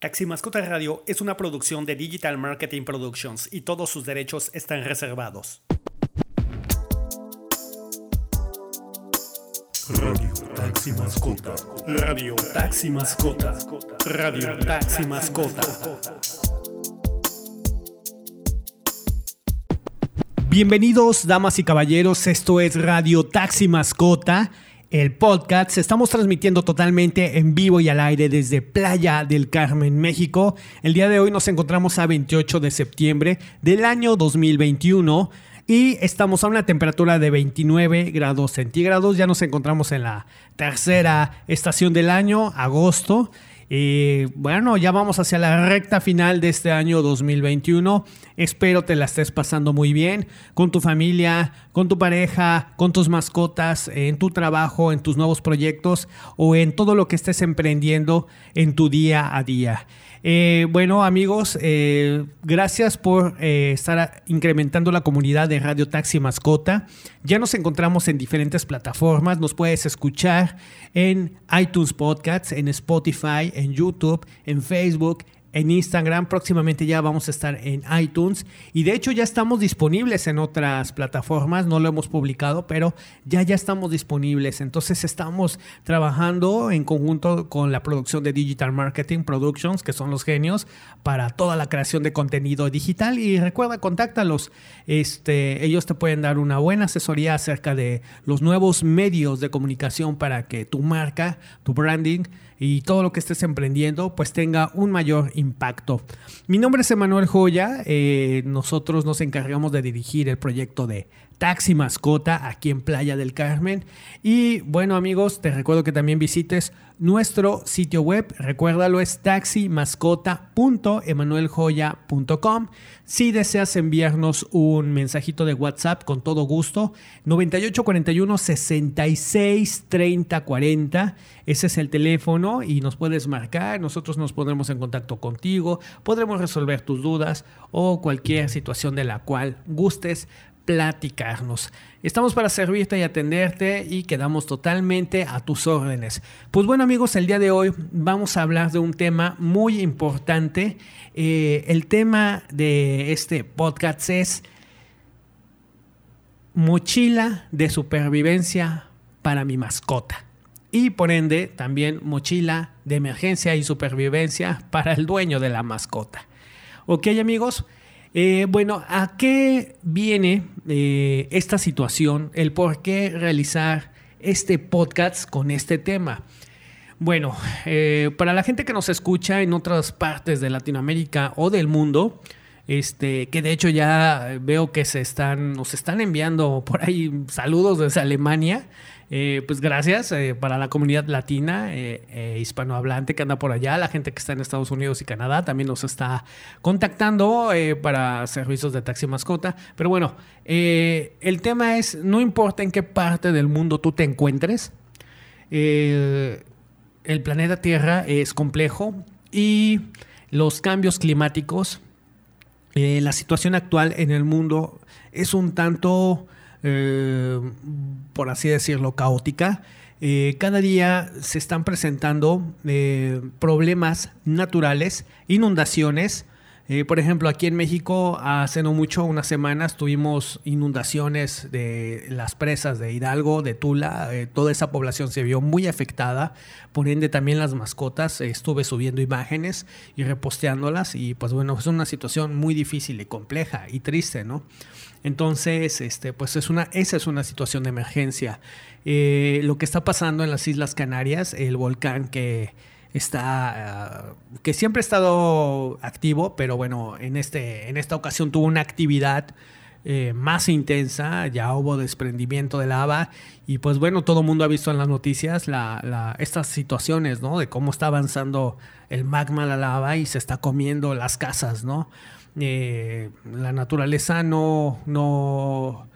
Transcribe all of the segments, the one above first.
Taxi Mascota Radio es una producción de Digital Marketing Productions y todos sus derechos están reservados. Radio Taxi Mascota. Radio Taxi Mascota. Radio Taxi Mascota. Bienvenidos, damas y caballeros. Esto es Radio Taxi Mascota el podcast. Estamos transmitiendo totalmente en vivo y al aire desde Playa del Carmen, México. El día de hoy nos encontramos a 28 de septiembre del año 2021 y estamos a una temperatura de 29 grados centígrados. Ya nos encontramos en la tercera estación del año, agosto. Y bueno, ya vamos hacia la recta final de este año 2021. Espero te la estés pasando muy bien con tu familia, con tu pareja, con tus mascotas, en tu trabajo, en tus nuevos proyectos o en todo lo que estés emprendiendo en tu día a día. Eh, bueno, amigos, eh, gracias por eh, estar incrementando la comunidad de Radio Taxi Mascota. Ya nos encontramos en diferentes plataformas. Nos puedes escuchar en iTunes Podcasts, en Spotify, en YouTube, en Facebook, en Instagram. Próximamente ya vamos a estar en iTunes. Y de hecho ya estamos disponibles en otras plataformas. No lo hemos publicado, pero ya ya estamos disponibles. Entonces estamos trabajando en conjunto con la producción de Digital Marketing Productions, que son los genios, para toda la creación de contenido digital. Y recuerda, contáctalos. Este, ellos te pueden dar una buena asesoría acerca de los nuevos medios de comunicación para que tu marca, tu branding, y todo lo que estés emprendiendo pues tenga un mayor impacto. Mi nombre es Emanuel Joya, eh, nosotros nos encargamos de dirigir el proyecto de Taxi Mascota aquí en Playa del Carmen. Y bueno amigos, te recuerdo que también visites nuestro sitio web. Recuérdalo, es taximascota.emanueljoya.com. Si deseas enviarnos un mensajito de WhatsApp, con todo gusto, 9841 66 30 40. Ese es el teléfono y nos puedes marcar. Nosotros nos pondremos en contacto contigo. Podremos resolver tus dudas o cualquier situación de la cual gustes platicarnos. Estamos para servirte y atenderte y quedamos totalmente a tus órdenes. Pues bueno amigos, el día de hoy vamos a hablar de un tema muy importante. Eh, el tema de este podcast es mochila de supervivencia para mi mascota. Y por ende también mochila de emergencia y supervivencia para el dueño de la mascota. Ok amigos, eh, bueno, ¿a qué viene eh, esta situación? El por qué realizar este podcast con este tema. Bueno, eh, para la gente que nos escucha en otras partes de Latinoamérica o del mundo, este, que de hecho ya veo que se están, nos están enviando por ahí saludos desde Alemania. Eh, pues gracias eh, para la comunidad latina, eh, hispanohablante que anda por allá, la gente que está en Estados Unidos y Canadá también nos está contactando para servicios de taxi mascota. Pero bueno, el tema es, no importa en qué parte del mundo tú te encuentres, el planeta Tierra es complejo y los cambios climáticos, la situación actual en el mundo es un tanto eh, por así decirlo, caótica. Eh, cada día se están presentando eh, problemas naturales, inundaciones. por ejemplo, aquí en México hace no mucho, unas semanas, tuvimos inundaciones de las presas de Hidalgo, de Tula. toda esa población se vio muy afectada. Por ende, también las mascotas. estuve subiendo imágenes y reposteándolas. Y pues bueno, es una situación muy difícil y compleja y triste, ¿no? Entonces, este, pues es una, esa es una situación de emergencia. Eh, lo que está pasando en las Islas Canarias, el volcán que está, ah, que siempre ha estado activo, pero bueno, en, este, en esta ocasión tuvo una actividad eh, más intensa, ya hubo desprendimiento de lava y pues bueno, todo el mundo ha visto en las noticias estas situaciones, ¿no? De cómo está avanzando el magma, la lava y se está comiendo las casas, ¿no? Eh, la naturaleza no, no,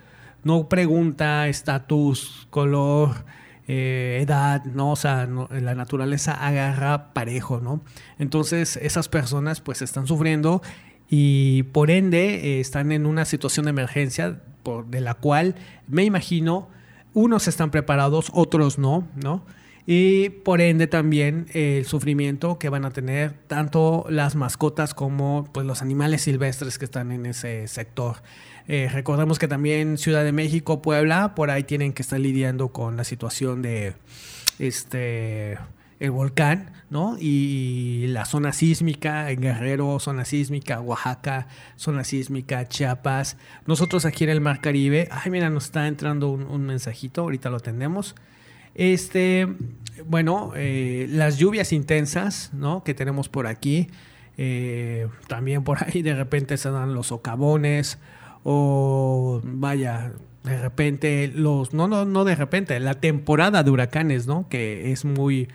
no pregunta estatus, color, eh, edad, ¿no? O sea, la naturaleza agarra parejo, ¿no? Entonces esas personas pues están sufriendo y por ende eh, están en una situación de emergencia por, de la cual me imagino unos están preparados, otros no, ¿no? Y por ende también el sufrimiento que van a tener tanto las mascotas como pues, los animales silvestres que están en ese sector. Eh, recordemos que también Ciudad de México, Puebla, por ahí tienen que estar lidiando con la situación de este el volcán, ¿no? Y la zona sísmica, en Guerrero, zona sísmica, Oaxaca, zona sísmica, Chiapas. Nosotros aquí en el Mar Caribe, ay, mira, nos está entrando un, mensajito, ahorita lo atendemos. Este, bueno, eh, las lluvias intensas, ¿no? Que tenemos por aquí. Eh, también por ahí de repente se dan los socavones o vaya, de repente los, no, no, no de repente, la temporada de huracanes, ¿no? Que es muy,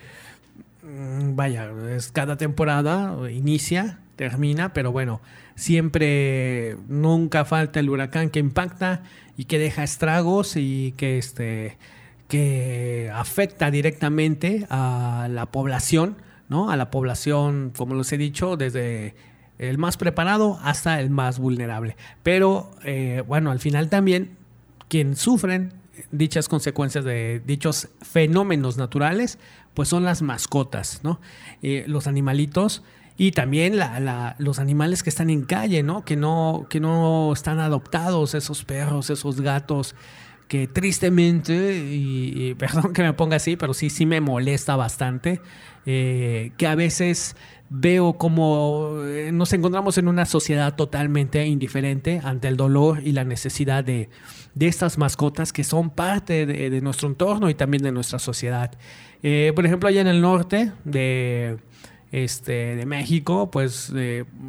mm, vaya, es cada temporada, inicia, termina, pero bueno, siempre, nunca falta el huracán que impacta y que deja estragos y que este que afecta directamente a la población, ¿no? A la población, como les he dicho, desde el más preparado hasta el más vulnerable. Pero eh, bueno, al final también quien sufren dichas consecuencias de dichos fenómenos naturales, pues son las mascotas, ¿no? Eh, los animalitos y también los animales que están en calle, ¿no? Que, ¿no? que no están adoptados, esos perros, esos gatos, que tristemente, y, perdón que me ponga así, pero sí, sí me molesta bastante, eh, que a veces veo como eh, nos encontramos en una sociedad totalmente indiferente ante el dolor y la necesidad de, estas mascotas que son parte de, nuestro entorno y también de nuestra sociedad. Eh, por ejemplo, allá en el norte de, este, de México, pues,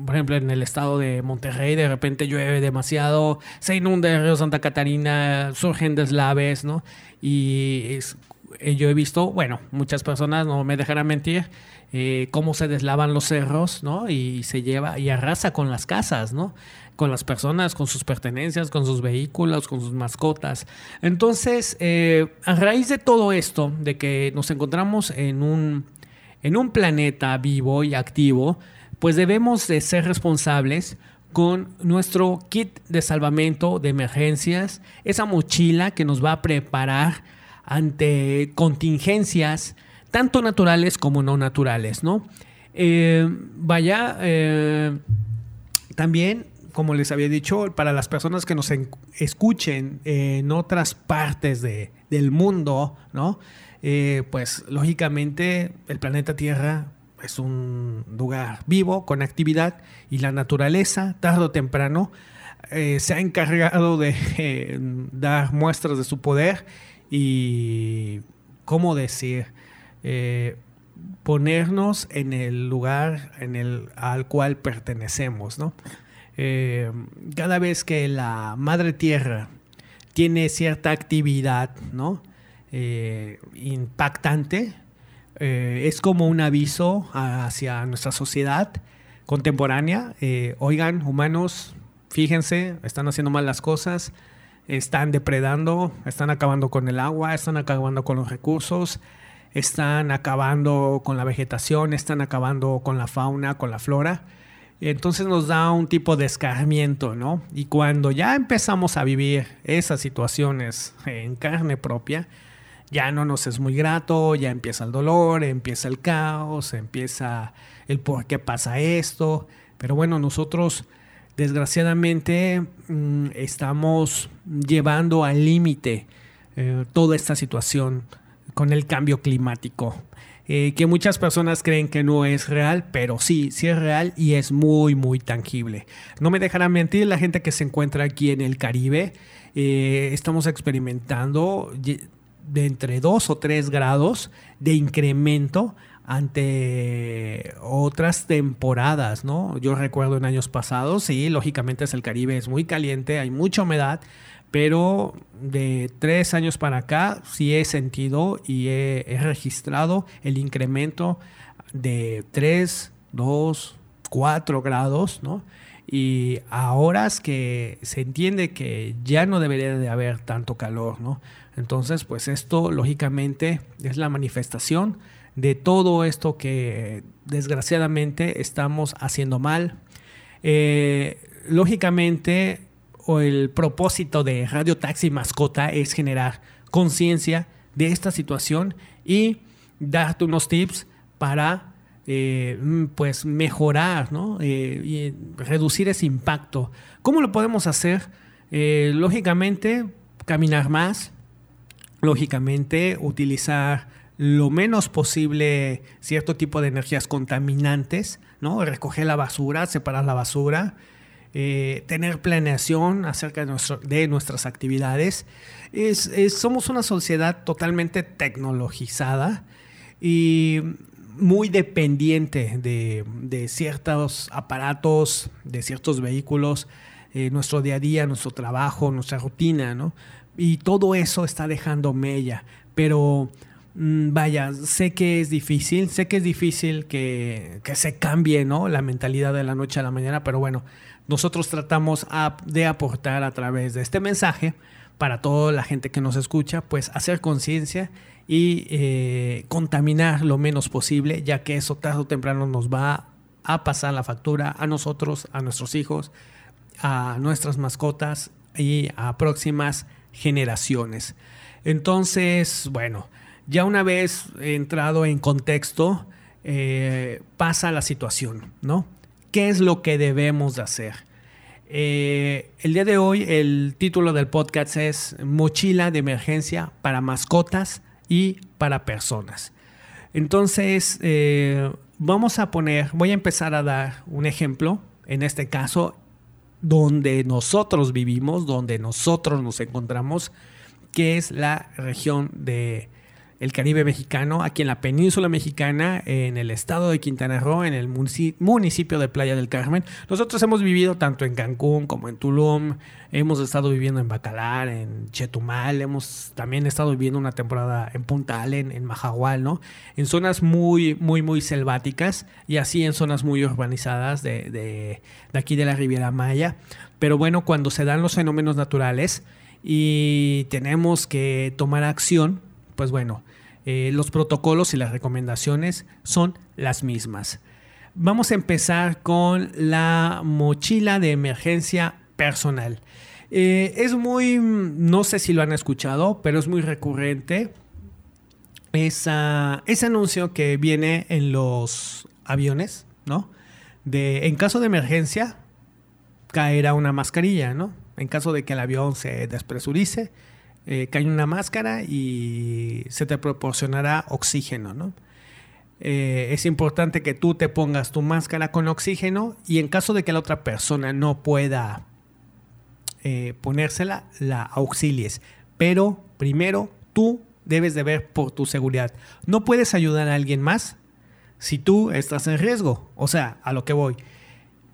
por ejemplo, en el estado de Monterrey, de repente llueve demasiado, se inunda el río Santa Catarina, surgen deslaves, ¿no? Y eh, yo he visto, bueno, muchas personas, no me dejarán mentir, eh, cómo se deslavan los cerros, ¿no? Y se lleva y arrasa con las casas, ¿no? Con las personas, con sus pertenencias, con sus vehículos, con sus mascotas. Entonces, eh, a raíz de todo esto, de que nos encontramos en un, en un planeta vivo y activo, pues debemos de ser responsables con nuestro kit de salvamento de emergencias, esa mochila que nos va a preparar ante contingencias tanto naturales como no naturales, ¿no? Eh, vaya, eh, también, como les había dicho, para las personas que nos escuchen en otras partes del mundo, ¿no? Eh, pues lógicamente el planeta Tierra es un lugar vivo, con actividad, y la naturaleza, tarde o temprano, se ha encargado de dar muestras de su poder y, ¿cómo decir? Eh, ponernos en el lugar en el, al cual pertenecemos, ¿no? Eh, cada vez que la madre tierra tiene cierta actividad, ¿no? Eh, impactante, es como un aviso hacia nuestra sociedad contemporánea. oigan, humanos, fíjense, están haciendo mal las cosas, están depredando, están acabando con el agua, están acabando con los recursos, están acabando con la vegetación, están acabando con la fauna, con la flora. Entonces nos da un tipo de escarmiento, ¿no? Y cuando ya empezamos a vivir esas situaciones en carne propia, ya no nos es muy grato, ya empieza el dolor, empieza el caos, empieza el por qué pasa esto. Pero bueno, nosotros desgraciadamente mm, estamos llevando al límite eh, toda esta situación con el cambio climático. Eh, que muchas personas creen que no es real, pero sí, sí es real y es muy, muy tangible. No me dejarán mentir la gente que se encuentra aquí en el Caribe. Eh, estamos experimentando de entre 2 o 3 grados de incremento ante otras temporadas, ¿no? Yo recuerdo en años pasados, sí, lógicamente es el Caribe, es muy caliente, hay mucha humedad, pero de tres años para acá sí he sentido y he, registrado el incremento de 3, 2, 4 grados, ¿no? Y a horas que se entiende que ya no debería de haber tanto calor, ¿no? Entonces, pues esto lógicamente es la manifestación de todo esto que desgraciadamente estamos haciendo mal. Eh, lógicamente el propósito de Radio Taxi Mascota es generar conciencia de esta situación y darte unos tips para eh, pues mejorar, ¿no? Eh, y reducir ese impacto. ¿Cómo lo podemos hacer? Lógicamente, caminar más, lógicamente, utilizar lo menos posible cierto tipo de energías contaminantes, ¿no? Recoger la basura, separar la basura, eh, tener planeación acerca de, nuestras actividades. somos una sociedad totalmente tecnologizada y muy dependiente de, ciertos aparatos, de ciertos vehículos, eh, nuestro día a día, nuestro trabajo, nuestra rutina, ¿no? Y todo eso está dejando mella, pero mm, vaya, sé que es difícil, sé que es difícil que, que, se cambie, ¿no? La mentalidad de la noche a la mañana, pero bueno, nosotros tratamos de aportar a través de este mensaje para toda la gente que nos escucha, pues hacer conciencia y eh, contaminar lo menos posible, ya que eso tarde o temprano nos va a pasar la factura a nosotros, a nuestros hijos, a nuestras mascotas y a próximas generaciones. Entonces, bueno, ya una vez entrado en contexto, eh, pasa la situación, ¿no? ¿Qué es lo que debemos de hacer? Eh, el día de hoy el título del podcast es Mochila de emergencia para mascotas y para personas. Entonces, eh, vamos a poner, voy a empezar a dar un ejemplo, en este caso, donde nosotros vivimos, donde nosotros nos encontramos, que es la región de el Caribe mexicano, aquí en la península mexicana, en el estado de Quintana Roo, en el municipio de Playa del Carmen. Nosotros hemos vivido tanto en Cancún como en Tulum, hemos estado viviendo en Bacalar, en Chetumal, hemos también estado viviendo una temporada en Punta Allen, en Majahual, ¿no? En zonas muy, muy, muy selváticas y así en zonas muy urbanizadas de, de aquí de la Riviera Maya. Pero bueno, cuando se dan los fenómenos naturales y tenemos que tomar acción, pues bueno, eh, los protocolos y las recomendaciones son las mismas. Vamos a empezar con la mochila de emergencia personal. Eh, es muy, no sé si lo han escuchado, pero es muy recurrente ese anuncio que viene en los aviones, ¿no? De en caso de emergencia, caerá una mascarilla, ¿no? En caso de que el avión se despresurice, eh, cae una máscara y se te proporcionará oxígeno, ¿no? Eh, es importante que tú te pongas tu máscara con oxígeno y en caso de que la otra persona no pueda eh, ponérsela, la auxilies. Pero primero tú debes de ver por tu seguridad. No puedes ayudar a alguien más si tú estás en riesgo. O sea, a lo que voy.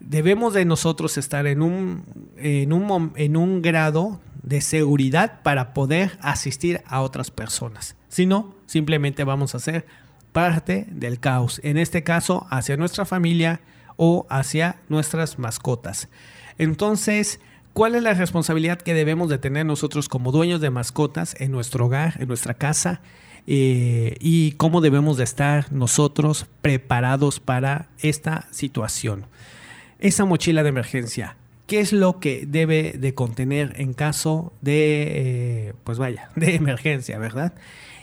Debemos de nosotros estar en un, en un, en un grado de seguridad para poder asistir a otras personas. Si no, simplemente vamos a ser parte del caos, en este caso hacia nuestra familia o hacia nuestras mascotas. Entonces, ¿cuál es la responsabilidad que debemos de tener nosotros como dueños de mascotas en nuestro hogar, en nuestra casa? Eh, y cómo debemos de estar nosotros preparados para esta situación. Esa mochila de emergencia, qué es lo que debe de contener en caso de, eh, pues vaya, de emergencia, ¿verdad?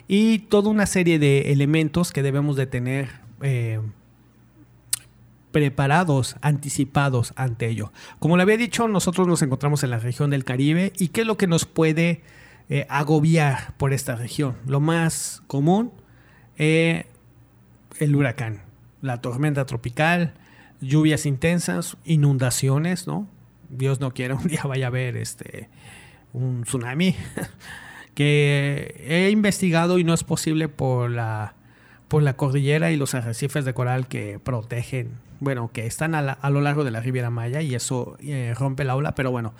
Y toda una serie de elementos que debemos de tener eh, preparados, anticipados ante ello. Como le había dicho, nosotros nos encontramos en la región del Caribe y qué es lo que nos puede eh, agobiar por esta región. Lo más común, el huracán, la tormenta tropical, lluvias intensas, inundaciones, ¿no? Dios no quiera, un día vaya a haber este, un tsunami, que he investigado y no es posible por la, por la cordillera y los arrecifes de coral que protegen, bueno, que están a, lo largo de la Riviera Maya y eso eh, rompe la ola, pero bueno,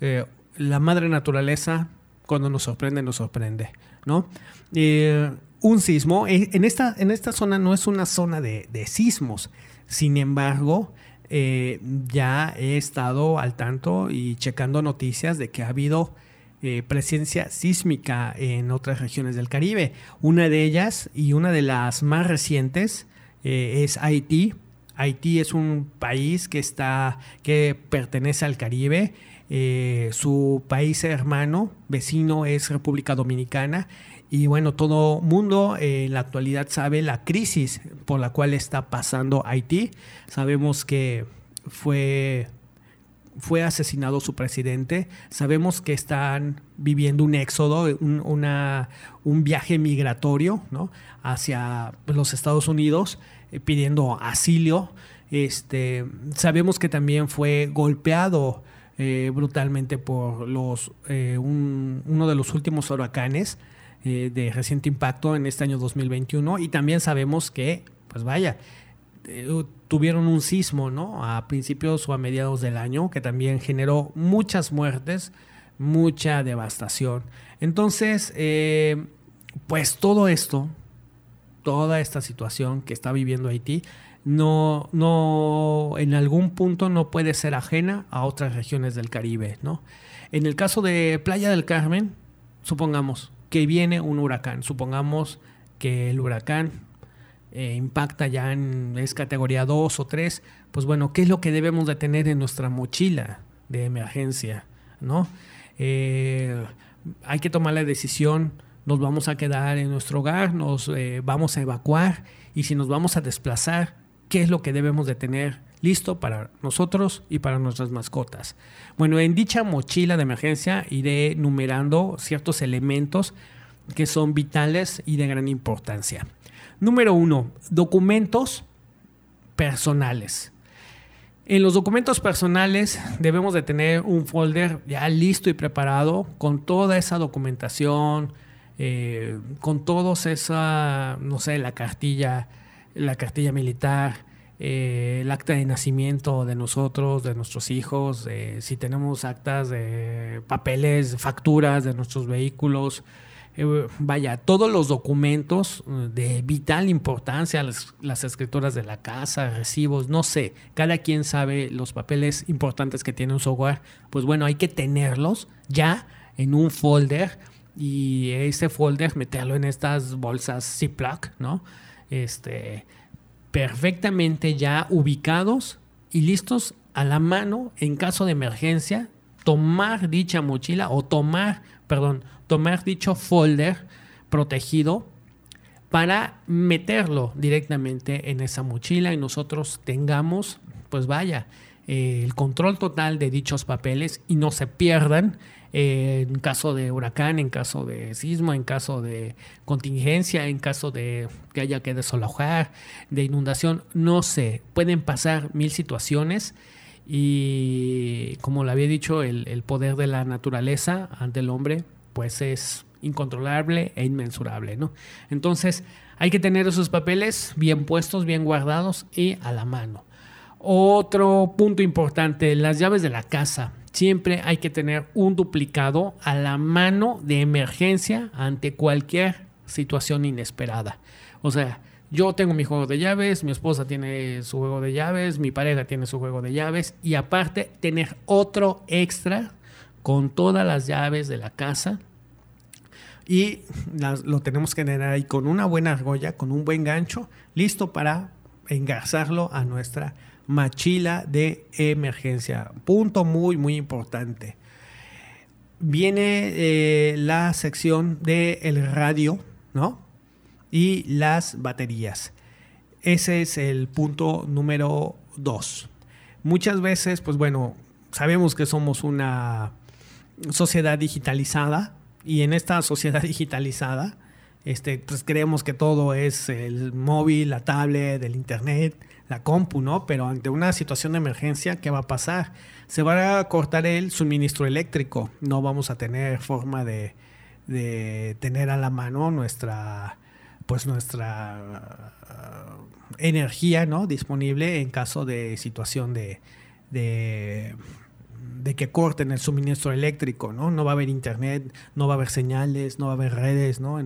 eh, la madre naturaleza cuando nos sorprende, nos sorprende, ¿no? Eh, un sismo, en esta, en esta zona no es una zona de, de sismos, sin embargo, eh, ya he estado al tanto y checando noticias de que ha habido eh, presencia sísmica en otras regiones del Caribe. Una de ellas y una de las más recientes eh, es Haití. Haití es un país que está, que pertenece al Caribe. Su país hermano, vecino, es República Dominicana. Y bueno, todo mundo en la actualidad sabe la crisis por la cual está pasando Haití. Sabemos que fue fue asesinado su presidente. Sabemos que están viviendo un éxodo, un, un viaje migratorio ¿no? hacia los Estados Unidos eh, pidiendo asilo. Este, sabemos que también fue golpeado eh, brutalmente por los, eh, uno de los últimos huracanes de reciente impacto en este año 2021 y también sabemos que, pues vaya, tuvieron un sismo, ¿no? A principios o a mediados del año, que también generó muchas muertes, mucha devastación. Entonces, eh, pues todo esto, toda esta situación que está viviendo Haití, no, no, en algún punto no puede ser ajena a otras regiones del Caribe, ¿no? En el caso de Playa del Carmen, supongamos que viene un huracán, supongamos que el huracán eh, impacta ya en es categoría 2 o 3, pues bueno, ¿qué es lo que debemos de tener en nuestra mochila de emergencia? ¿no? Eh, hay que tomar la decisión, nos vamos a quedar en nuestro hogar, nos eh, vamos a evacuar y si nos vamos a desplazar, ¿qué es lo que debemos de tener listo para nosotros y para nuestras mascotas? Bueno, en dicha mochila de emergencia iré numerando ciertos elementos que son vitales y de gran importancia. Número uno, documentos personales. En los documentos personales debemos de tener un folder ya listo y preparado con toda esa documentación, eh, con todos esa, no sé, la cartilla, la cartilla militar, eh, el acta de nacimiento de nosotros, de nuestros hijos, si tenemos actas de papeles, facturas de nuestros vehículos, eh, vaya, todos los documentos eh, de vital importancia, las, escrituras de la casa, recibos, no sé, cada quien sabe los papeles importantes que tiene un software, pues bueno, hay que tenerlos ya en un folder y ese folder meterlo en estas bolsas Ziploc, ¿no? Este, perfectamente ya ubicados y listos a la mano en caso de emergencia, tomar dicha mochila o tomar, perdón, tomar dicho folder protegido para meterlo directamente en esa mochila y nosotros tengamos, pues vaya, eh, el control total de dichos papeles y no se pierdan en caso de huracán, en caso de sismo, en caso de contingencia, en caso de que haya que desalojar, de inundación, no sé, pueden pasar mil situaciones y como le había dicho, el, el poder de la naturaleza ante el hombre pues es incontrolable e inmensurable, ¿no? Entonces hay que tener esos papeles bien puestos, bien guardados y a la mano. Otro punto importante, las llaves de la casa. Siempre hay que tener un duplicado a la mano de emergencia ante cualquier situación inesperada. O sea, yo tengo mi juego de llaves, mi esposa tiene su juego de llaves, mi pareja tiene su juego de llaves y aparte tener otro extra con todas las llaves de la casa y lo tenemos que tener ahí con una buena argolla, con un buen gancho, listo para engarzarlo a nuestra machila de emergencia. Punto muy, muy importante. Viene eh, la sección del radio, ¿no? Y las baterías. Ese es el punto número dos. Muchas veces, pues bueno, sabemos que somos una sociedad digitalizada y en esta sociedad digitalizada, este, pues creemos que todo es el móvil, la tablet, el internet, la compu, ¿no? Pero ante una situación de emergencia, ¿qué va a pasar? Se va a cortar el suministro eléctrico, no vamos a tener forma de, tener a la mano nuestra, pues nuestra uh, energía, ¿no? Disponible en caso de situación de de que corten el suministro eléctrico, ¿no? No va a haber internet, no va a haber señales, no va a haber redes, ¿no?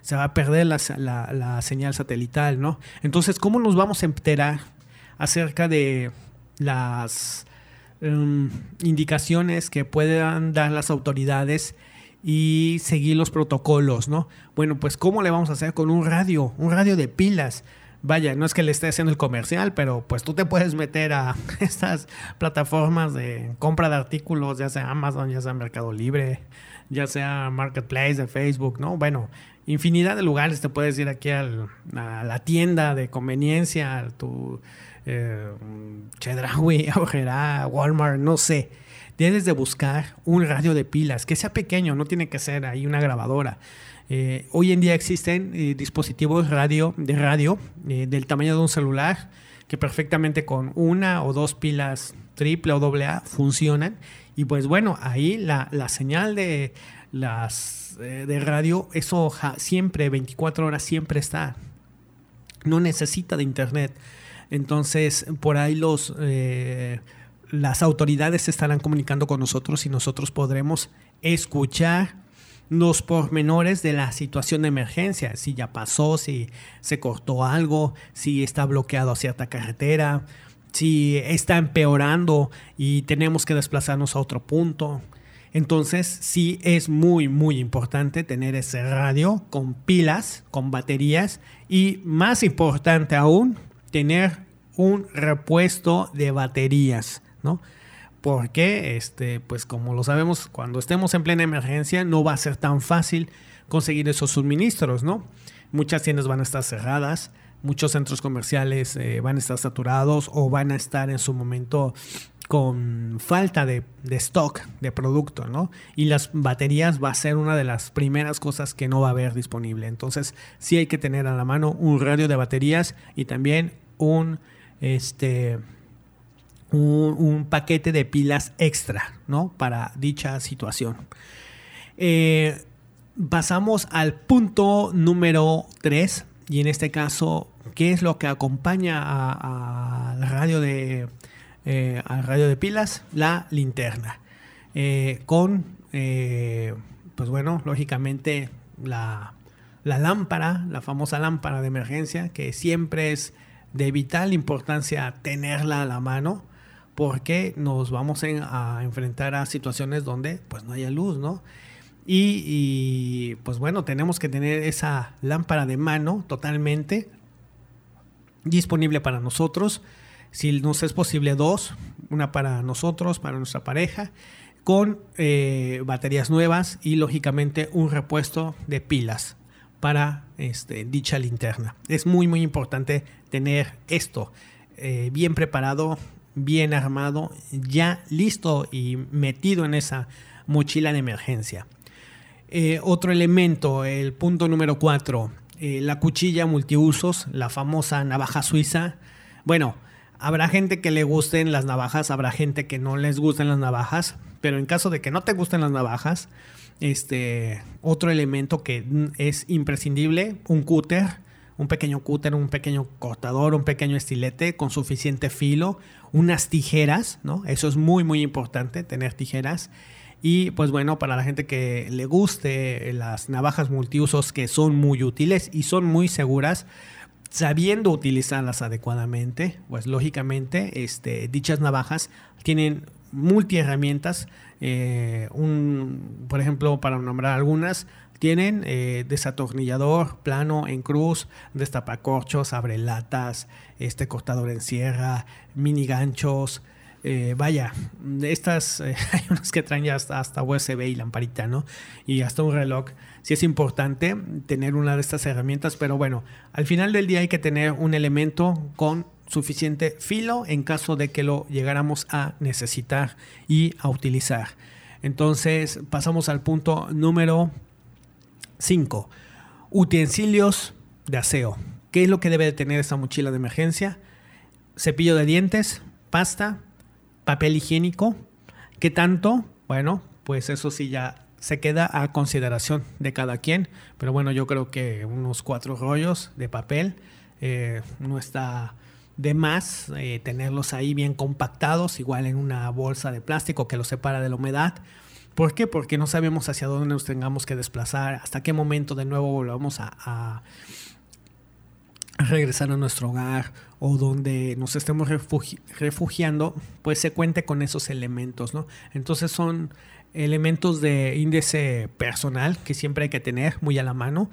se va a perder la, señal satelital, ¿no? Entonces, ¿cómo nos vamos a enterar acerca de las em, indicaciones que puedan dar las autoridades y seguir los protocolos, ¿no? Bueno, pues ¿cómo le vamos a hacer con un radio? Un radio de pilas. Vaya, no es que le esté haciendo el comercial, pero pues tú te puedes meter a estas plataformas de compra de artículos, ya sea Amazon, ya sea Mercado Libre, ya sea Marketplace de Facebook, ¿no? Bueno, infinidad de lugares te puedes ir aquí a la tienda de conveniencia, a tu eh, Chedraui, Walmart, no sé. Debes de buscar un radio de pilas, que sea pequeño, no tiene que ser ahí una grabadora. Eh, hoy en día existen eh, dispositivos radio, de radio eh, del tamaño de un celular que perfectamente con una o dos pilas triple o doble A funcionan. Y pues bueno, ahí la, la señal de las de radio, eso siempre, 24 horas, siempre está. No necesita de internet. Entonces, por ahí los las autoridades estarán comunicando con nosotros y nosotros podremos escuchar los pormenores de la situación de emergencia, si ya pasó, si se cortó algo, si está bloqueado cierta carretera, si está empeorando y tenemos que desplazarnos a otro punto. Entonces sí es muy muy importante tener ese radio con pilas, con baterías y más importante aún, tener un repuesto de baterías, ¿no? Porque, este, pues como lo sabemos, cuando estemos en plena emergencia no va a ser tan fácil conseguir esos suministros, ¿no? Muchas tiendas van a estar cerradas, muchos centros comerciales eh, van a estar saturados o van a estar en su momento con falta de, stock de producto, ¿no? Y las baterías va a ser una de las primeras cosas que no va a haber disponible. Entonces, sí hay que tener a la mano un radio de baterías y también un, este, un, paquete de pilas extra, ¿no? Para dicha situación. Eh, pasamos al punto número 3 y en este caso, ¿qué es lo que acompaña a, radio de, eh, al radio de pilas? La linterna. Eh, con, pues bueno, lógicamente la, la lámpara, la famosa lámpara de emergencia, que siempre es de vital importancia tenerla a la mano porque nos vamos a enfrentar a situaciones donde pues no haya luz, ¿no? Y, pues bueno, tenemos que tener esa lámpara de mano totalmente disponible para nosotros. Si nos es posible dos, una para nosotros, para nuestra pareja, con eh, baterías nuevas y lógicamente un repuesto de pilas para este, dicha linterna. Es muy muy importante tener esto eh, bien preparado bien armado, ya listo y metido en esa mochila de emergencia. Eh, otro elemento, el punto número 4, eh, la cuchilla multiusos, la famosa navaja suiza. Bueno, habrá gente que le gusten las navajas, habrá gente que no les gusten las navajas, pero en caso de que no te gusten las navajas, este, otro elemento que es imprescindible, un cúter un pequeño cúter, un pequeño cortador, un pequeño estilete con suficiente filo, unas tijeras, ¿no? Eso es muy, muy importante, tener tijeras. Y pues bueno, para la gente que le guste las navajas multiusos que son muy útiles y son muy seguras, sabiendo utilizarlas adecuadamente, pues lógicamente este, dichas navajas tienen multiherramientas. Eh, un, por ejemplo, para nombrar algunas, tienen eh, desatornillador plano en cruz, destapacorchos, abrelatas, este cortador en sierra, mini ganchos. Eh, vaya, estas eh, hay unas que traen ya hasta, hasta, USB y lamparita, ¿no? Y hasta un reloj. Sí es importante tener una de estas herramientas, pero bueno, al final del día hay que tener un elemento con suficiente filo en caso de que lo llegáramos a necesitar y a utilizar. Entonces pasamos al punto número 5. Utensilios de aseo. ¿Qué es lo que debe de tener esta mochila de emergencia? Cepillo de dientes, pasta, papel higiénico. ¿Qué tanto? Bueno, pues eso sí ya se queda a consideración de cada quien. Pero bueno, yo creo que unos cuatro rollos de papel eh, no está de más eh, tenerlos ahí bien compactados, igual en una bolsa de plástico que los separa de la humedad. ¿Por qué? Porque no sabemos hacia dónde nos tengamos que desplazar, hasta qué momento de nuevo volvamos a, regresar a nuestro hogar o donde nos estemos refugiando, pues se cuente con esos elementos, ¿no? Entonces son elementos de índice personal que siempre hay que tener muy a la mano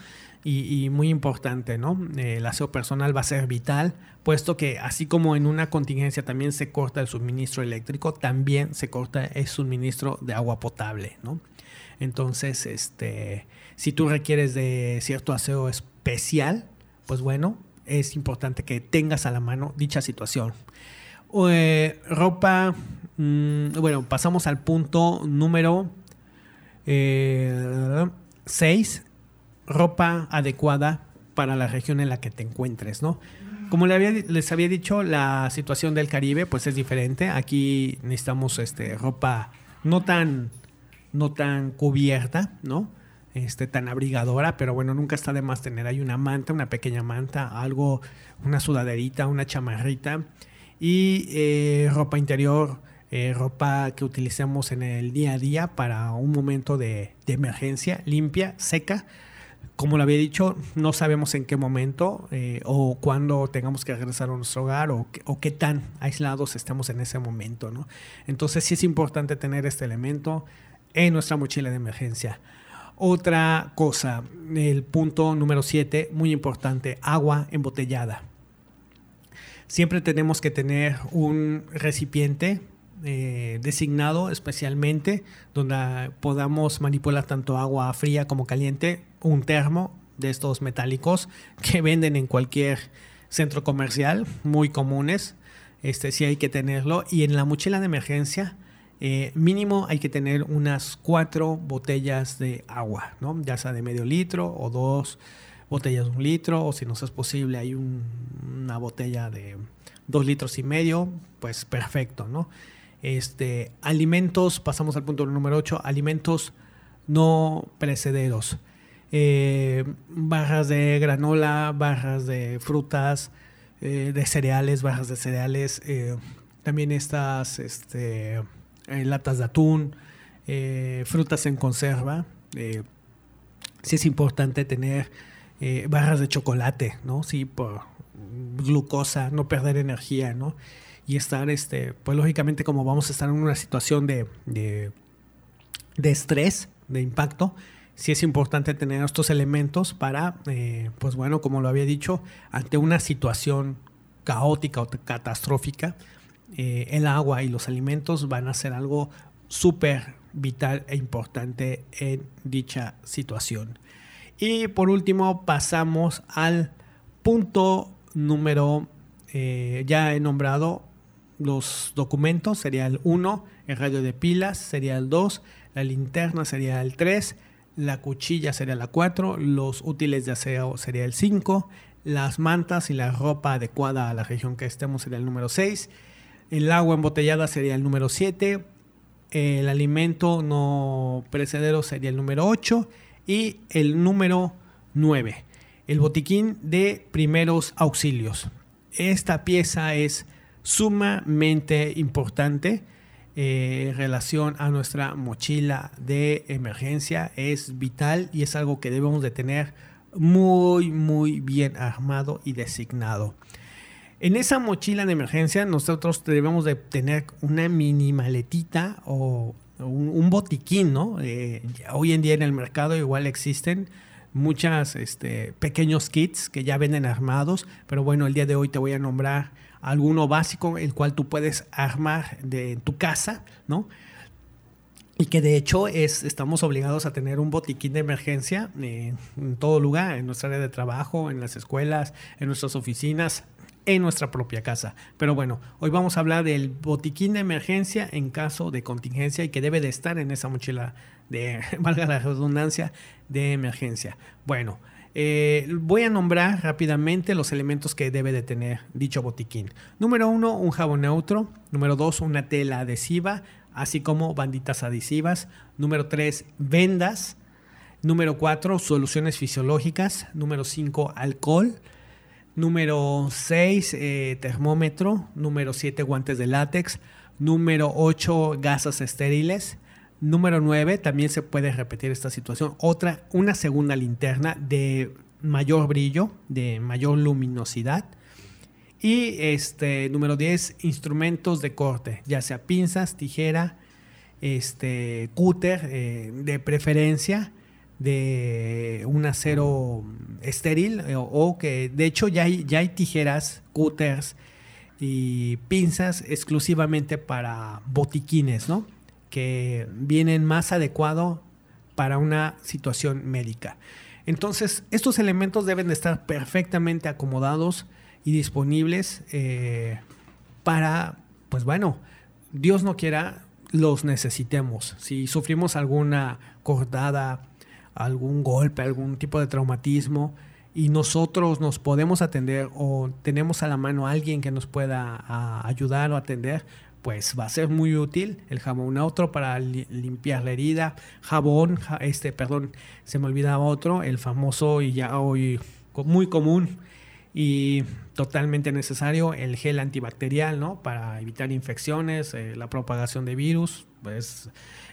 y, muy importante, ¿no? El aseo personal va a ser vital, puesto que así como en una contingencia también se corta el suministro eléctrico, también se corta el suministro de agua potable, ¿no? Entonces, este, si tú requieres de cierto aseo especial, pues bueno, es importante que tengas a la mano dicha situación. Eh, ropa, mm, bueno, pasamos al punto número 6, eh, ropa adecuada para la región en la que te encuentres, ¿no? Como les había dicho, la situación del Caribe pues es diferente. Aquí necesitamos este, ropa no tan, no tan cubierta, ¿no? Este, tan abrigadora, pero bueno, nunca está de más tener ahí una manta, una pequeña manta, algo, una sudaderita, una chamarrita y eh, ropa interior, eh, ropa que utilicemos en el día a día para un momento de, de emergencia, limpia, seca como lo había dicho, no sabemos en qué momento eh, o cuándo tengamos que regresar a nuestro hogar o, qué tan aislados estamos en ese momento. ¿no? Entonces sí es importante tener este elemento en nuestra mochila de emergencia. Otra cosa, el punto número 7, muy importante, agua embotellada. Siempre tenemos que tener un recipiente eh, designado especialmente donde podamos manipular tanto agua fría como caliente, un termo de estos metálicos que venden en cualquier centro comercial, muy comunes. Este sí hay que tenerlo. Y en la mochila de emergencia, eh, mínimo hay que tener unas cuatro botellas de agua, ¿no? ya sea de medio litro o dos botellas de un litro, o si no es posible, hay una botella de dos litros y medio, pues perfecto, ¿no? Este, alimentos, pasamos al punto número 8, alimentos no precederos. Eh, barras de granola, barras de frutas, eh, de cereales, barras de cereales, eh, también estas este, latas de atún, frutas en conserva. sí es importante tener barras de chocolate, ¿no? Sí, por glucosa, no perder energía, ¿no? Y estar, este, pues lógicamente como vamos a estar en una situación de, de, estrés, de impacto, sí es importante tener estos elementos para, eh, pues bueno, como lo había dicho, ante una situación caótica o catastrófica, eh, el agua y los alimentos van a ser algo súper vital e importante en dicha situación. Y por último pasamos al punto número, eh, ya he nombrado los documentos sería el 1, el radio de pilas sería el 2, la linterna sería el 3, la cuchilla sería la 4, los útiles de aseo sería el 5, las mantas y la ropa adecuada a la región que estemos sería el número 6, el agua embotellada sería el número 7, el alimento no precedero sería el número 8 y el número 9, el botiquín de primeros auxilios. Esta pieza es sumamente importante eh, en relación a nuestra mochila de emergencia. Es vital y es algo que debemos de tener muy, muy bien armado y designado. En esa mochila de emergencia nosotros debemos de tener una mini maletita o un, botiquín, ¿no? Eh, hoy en día en el mercado igual existen muchos este, pequeños kits que ya venden armados, pero bueno, el día de hoy te voy a nombrar alguno básico, el cual tú puedes armar de, en tu casa, ¿no? Y que de hecho es, estamos obligados a tener un botiquín de emergencia eh, en todo lugar, en nuestra área de trabajo, en las escuelas, en nuestras oficinas, en nuestra propia casa. Pero bueno, hoy vamos a hablar del botiquín de emergencia en caso de contingencia y que debe de estar en esa mochila de, valga la redundancia, de emergencia. Bueno, eh, voy a nombrar rápidamente los elementos que debe de tener dicho botiquín. Número uno, un jabón neutro. Número dos, una tela adhesiva, así como banditas adhesivas. Número tres, vendas. Número cuatro, soluciones fisiológicas. Número cinco, alcohol. Número seis, eh, termómetro. Número siete, guantes de látex. Número ocho, gasas estériles. Número 9, también se puede repetir esta situación. Otra, una segunda linterna de mayor brillo, de mayor luminosidad. Y este número 10, instrumentos de corte, ya sea pinzas, tijera, este cúter eh, de preferencia de un acero estéril eh, o, que de hecho ya hay, ya hay tijeras, cúters y pinzas exclusivamente para botiquines, ¿no? Que vienen más adecuado para una situación médica. Entonces, estos elementos deben de estar perfectamente acomodados y disponibles eh, para, pues bueno, Dios no quiera, los necesitemos. Si sufrimos alguna cortada, algún golpe, algún tipo de traumatismo, y nosotros nos podemos atender o tenemos a la mano a alguien que nos pueda ayudar o atender, pues va a ser muy útil el jabón otro para limpiar la herida, jabón, este, perdón, se me olvidaba otro, el famoso y ya hoy muy común y totalmente necesario el gel antibacterial, ¿no? Para evitar infecciones, eh, la propagación de virus, pues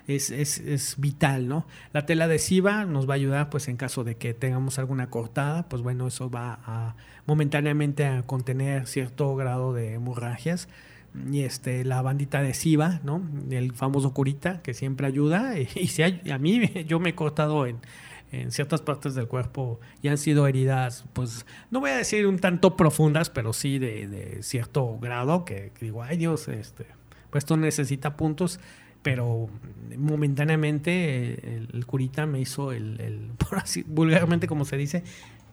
es, es, vital, ¿no? La tela adhesiva nos va a ayudar, pues en caso de que tengamos alguna cortada, pues bueno, eso va a momentáneamente a contener cierto grado de hemorragias y este, la bandita adhesiva, ¿no? El famoso curita que siempre ayuda. Y, si a mí yo me he cortado en, en, ciertas partes del cuerpo y han sido heridas, pues no voy a decir un tanto profundas, pero sí de, de cierto grado que, digo, ay Dios, este, pues esto necesita puntos. Pero momentáneamente el, curita me hizo el, el, por así vulgarmente como se dice,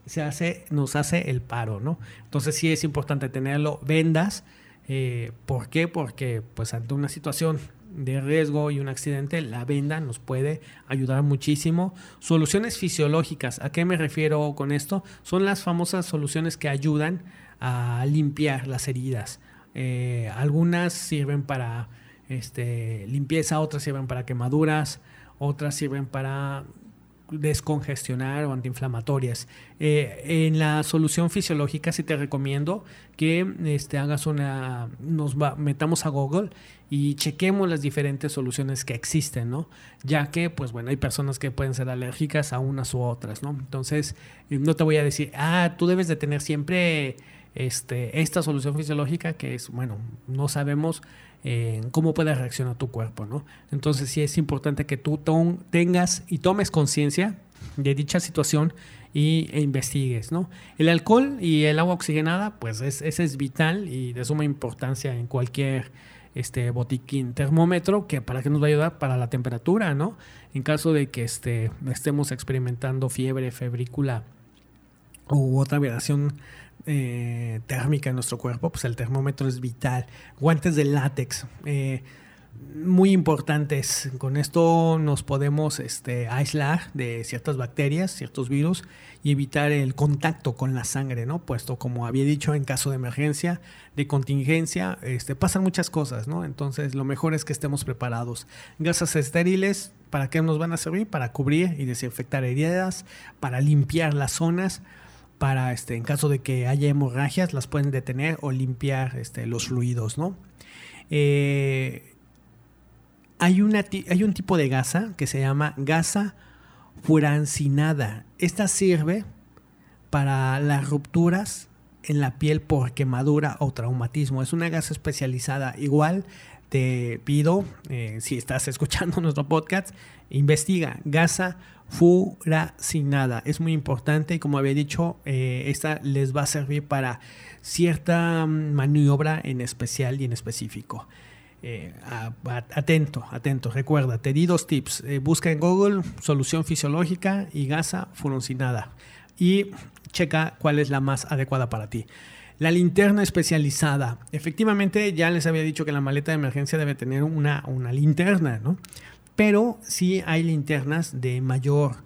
se hace, nos hace el paro, ¿no? Entonces sí es importante tenerlo, vendas, eh, ¿Por qué? Porque pues ante una situación de riesgo y un accidente, la venda nos puede ayudar muchísimo. Soluciones fisiológicas, ¿a qué me refiero con esto? Son las famosas soluciones que ayudan a limpiar las heridas. Eh, algunas sirven para este, limpieza, otras sirven para quemaduras, otras sirven para descongestionar o antiinflamatorias. Eh, en la solución fisiológica sí te recomiendo que este, hagas una, nos metamos a Google y chequemos las diferentes soluciones que existen, ¿no? Ya que, pues bueno, hay personas que pueden ser alérgicas a unas u otras, ¿no? Entonces, eh, no te voy a decir, ah, tú debes de tener siempre este, esta solución fisiológica que es, bueno, no sabemos cómo puede reaccionar tu cuerpo, ¿no? Entonces sí es importante que tú tengas y tomes conciencia de dicha situación y, e investigues, ¿no? El alcohol y el agua oxigenada, pues es, ese es vital y de suma importancia en cualquier este botiquín termómetro que para qué nos va a ayudar para la temperatura, ¿no? En caso de que este, estemos experimentando fiebre, febrícula u otra variación eh, térmica en nuestro cuerpo, pues el termómetro es vital. Guantes de látex, eh, muy importantes. Con esto nos podemos este, aislar de ciertas bacterias, ciertos virus y evitar el contacto con la sangre, ¿no? Puesto, como había dicho, en caso de emergencia, de contingencia, este, pasan muchas cosas, ¿no? Entonces, lo mejor es que estemos preparados. Gasas estériles, ¿para qué nos van a servir? Para cubrir y desinfectar heridas, para limpiar las zonas para, este, en caso de que haya hemorragias, las pueden detener o limpiar este, los fluidos, ¿no? Eh, hay, una, hay un tipo de gasa que se llama gasa furancinada. Esta sirve para las rupturas en la piel por quemadura o traumatismo. Es una gasa especializada. Igual te pido, eh, si estás escuchando nuestro podcast, investiga gasa furacinada. Es muy importante y como había dicho, eh, esta les va a servir para cierta mm, maniobra en especial y en específico. Eh, atento, atento, recuerda, te di dos tips. Eh, busca en Google solución fisiológica y gasa furancinada y checa cuál es la más adecuada para ti. La linterna especializada. Efectivamente, ya les había dicho que la maleta de emergencia debe tener una, una linterna, ¿no? Pero sí hay linternas de mayor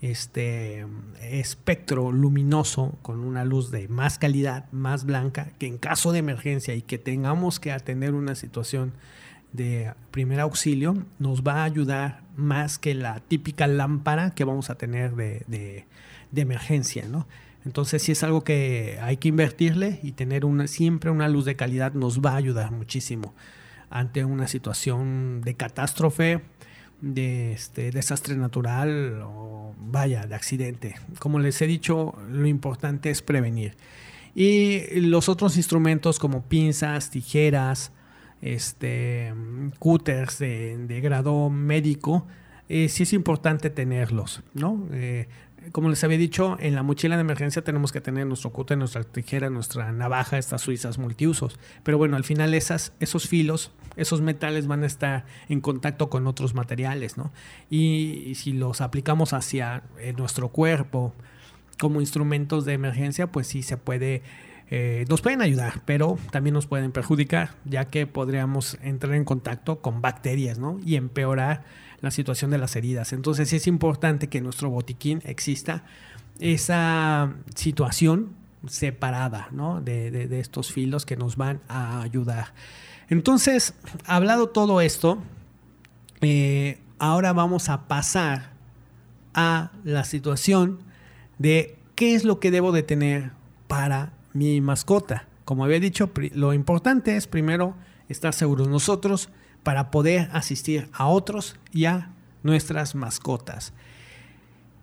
este, espectro luminoso con una luz de más calidad, más blanca, que en caso de emergencia y que tengamos que atender una situación de primer auxilio, nos va a ayudar más que la típica lámpara que vamos a tener de, emergencia, ¿no? Entonces, si es algo que hay que invertirle y tener siempre una luz de calidad nos va a ayudar muchísimo ante una situación de catástrofe, de este desastre natural o vaya, de accidente. Como les he dicho, lo importante es prevenir. Y los otros instrumentos como pinzas, tijeras, este, cúters de, grado médico, eh, sí es importante tenerlos, ¿no? Eh, como les había dicho, en la mochila de emergencia tenemos que tener nuestro cúter, nuestra tijera, nuestra navaja, estas suizas multiusos. Pero bueno, al final esas, esos filos, esos metales van a estar en contacto con otros materiales, ¿no? Y, si los aplicamos hacia eh, nuestro cuerpo como instrumentos de emergencia, pues sí se puede eh, nos pueden ayudar, pero también nos pueden perjudicar, ya que podríamos entrar en contacto con bacterias ¿no? y empeorar la situación de las heridas. Entonces es importante que en nuestro botiquín exista esa situación separada ¿no? de, estos filos que nos van a ayudar. Entonces, hablado todo esto, eh, ahora vamos a pasar a la situación de qué es lo que debo de tener para mi mascota. Como había dicho, lo importante es primero estar seguros nosotros para poder asistir a otros y a nuestras mascotas.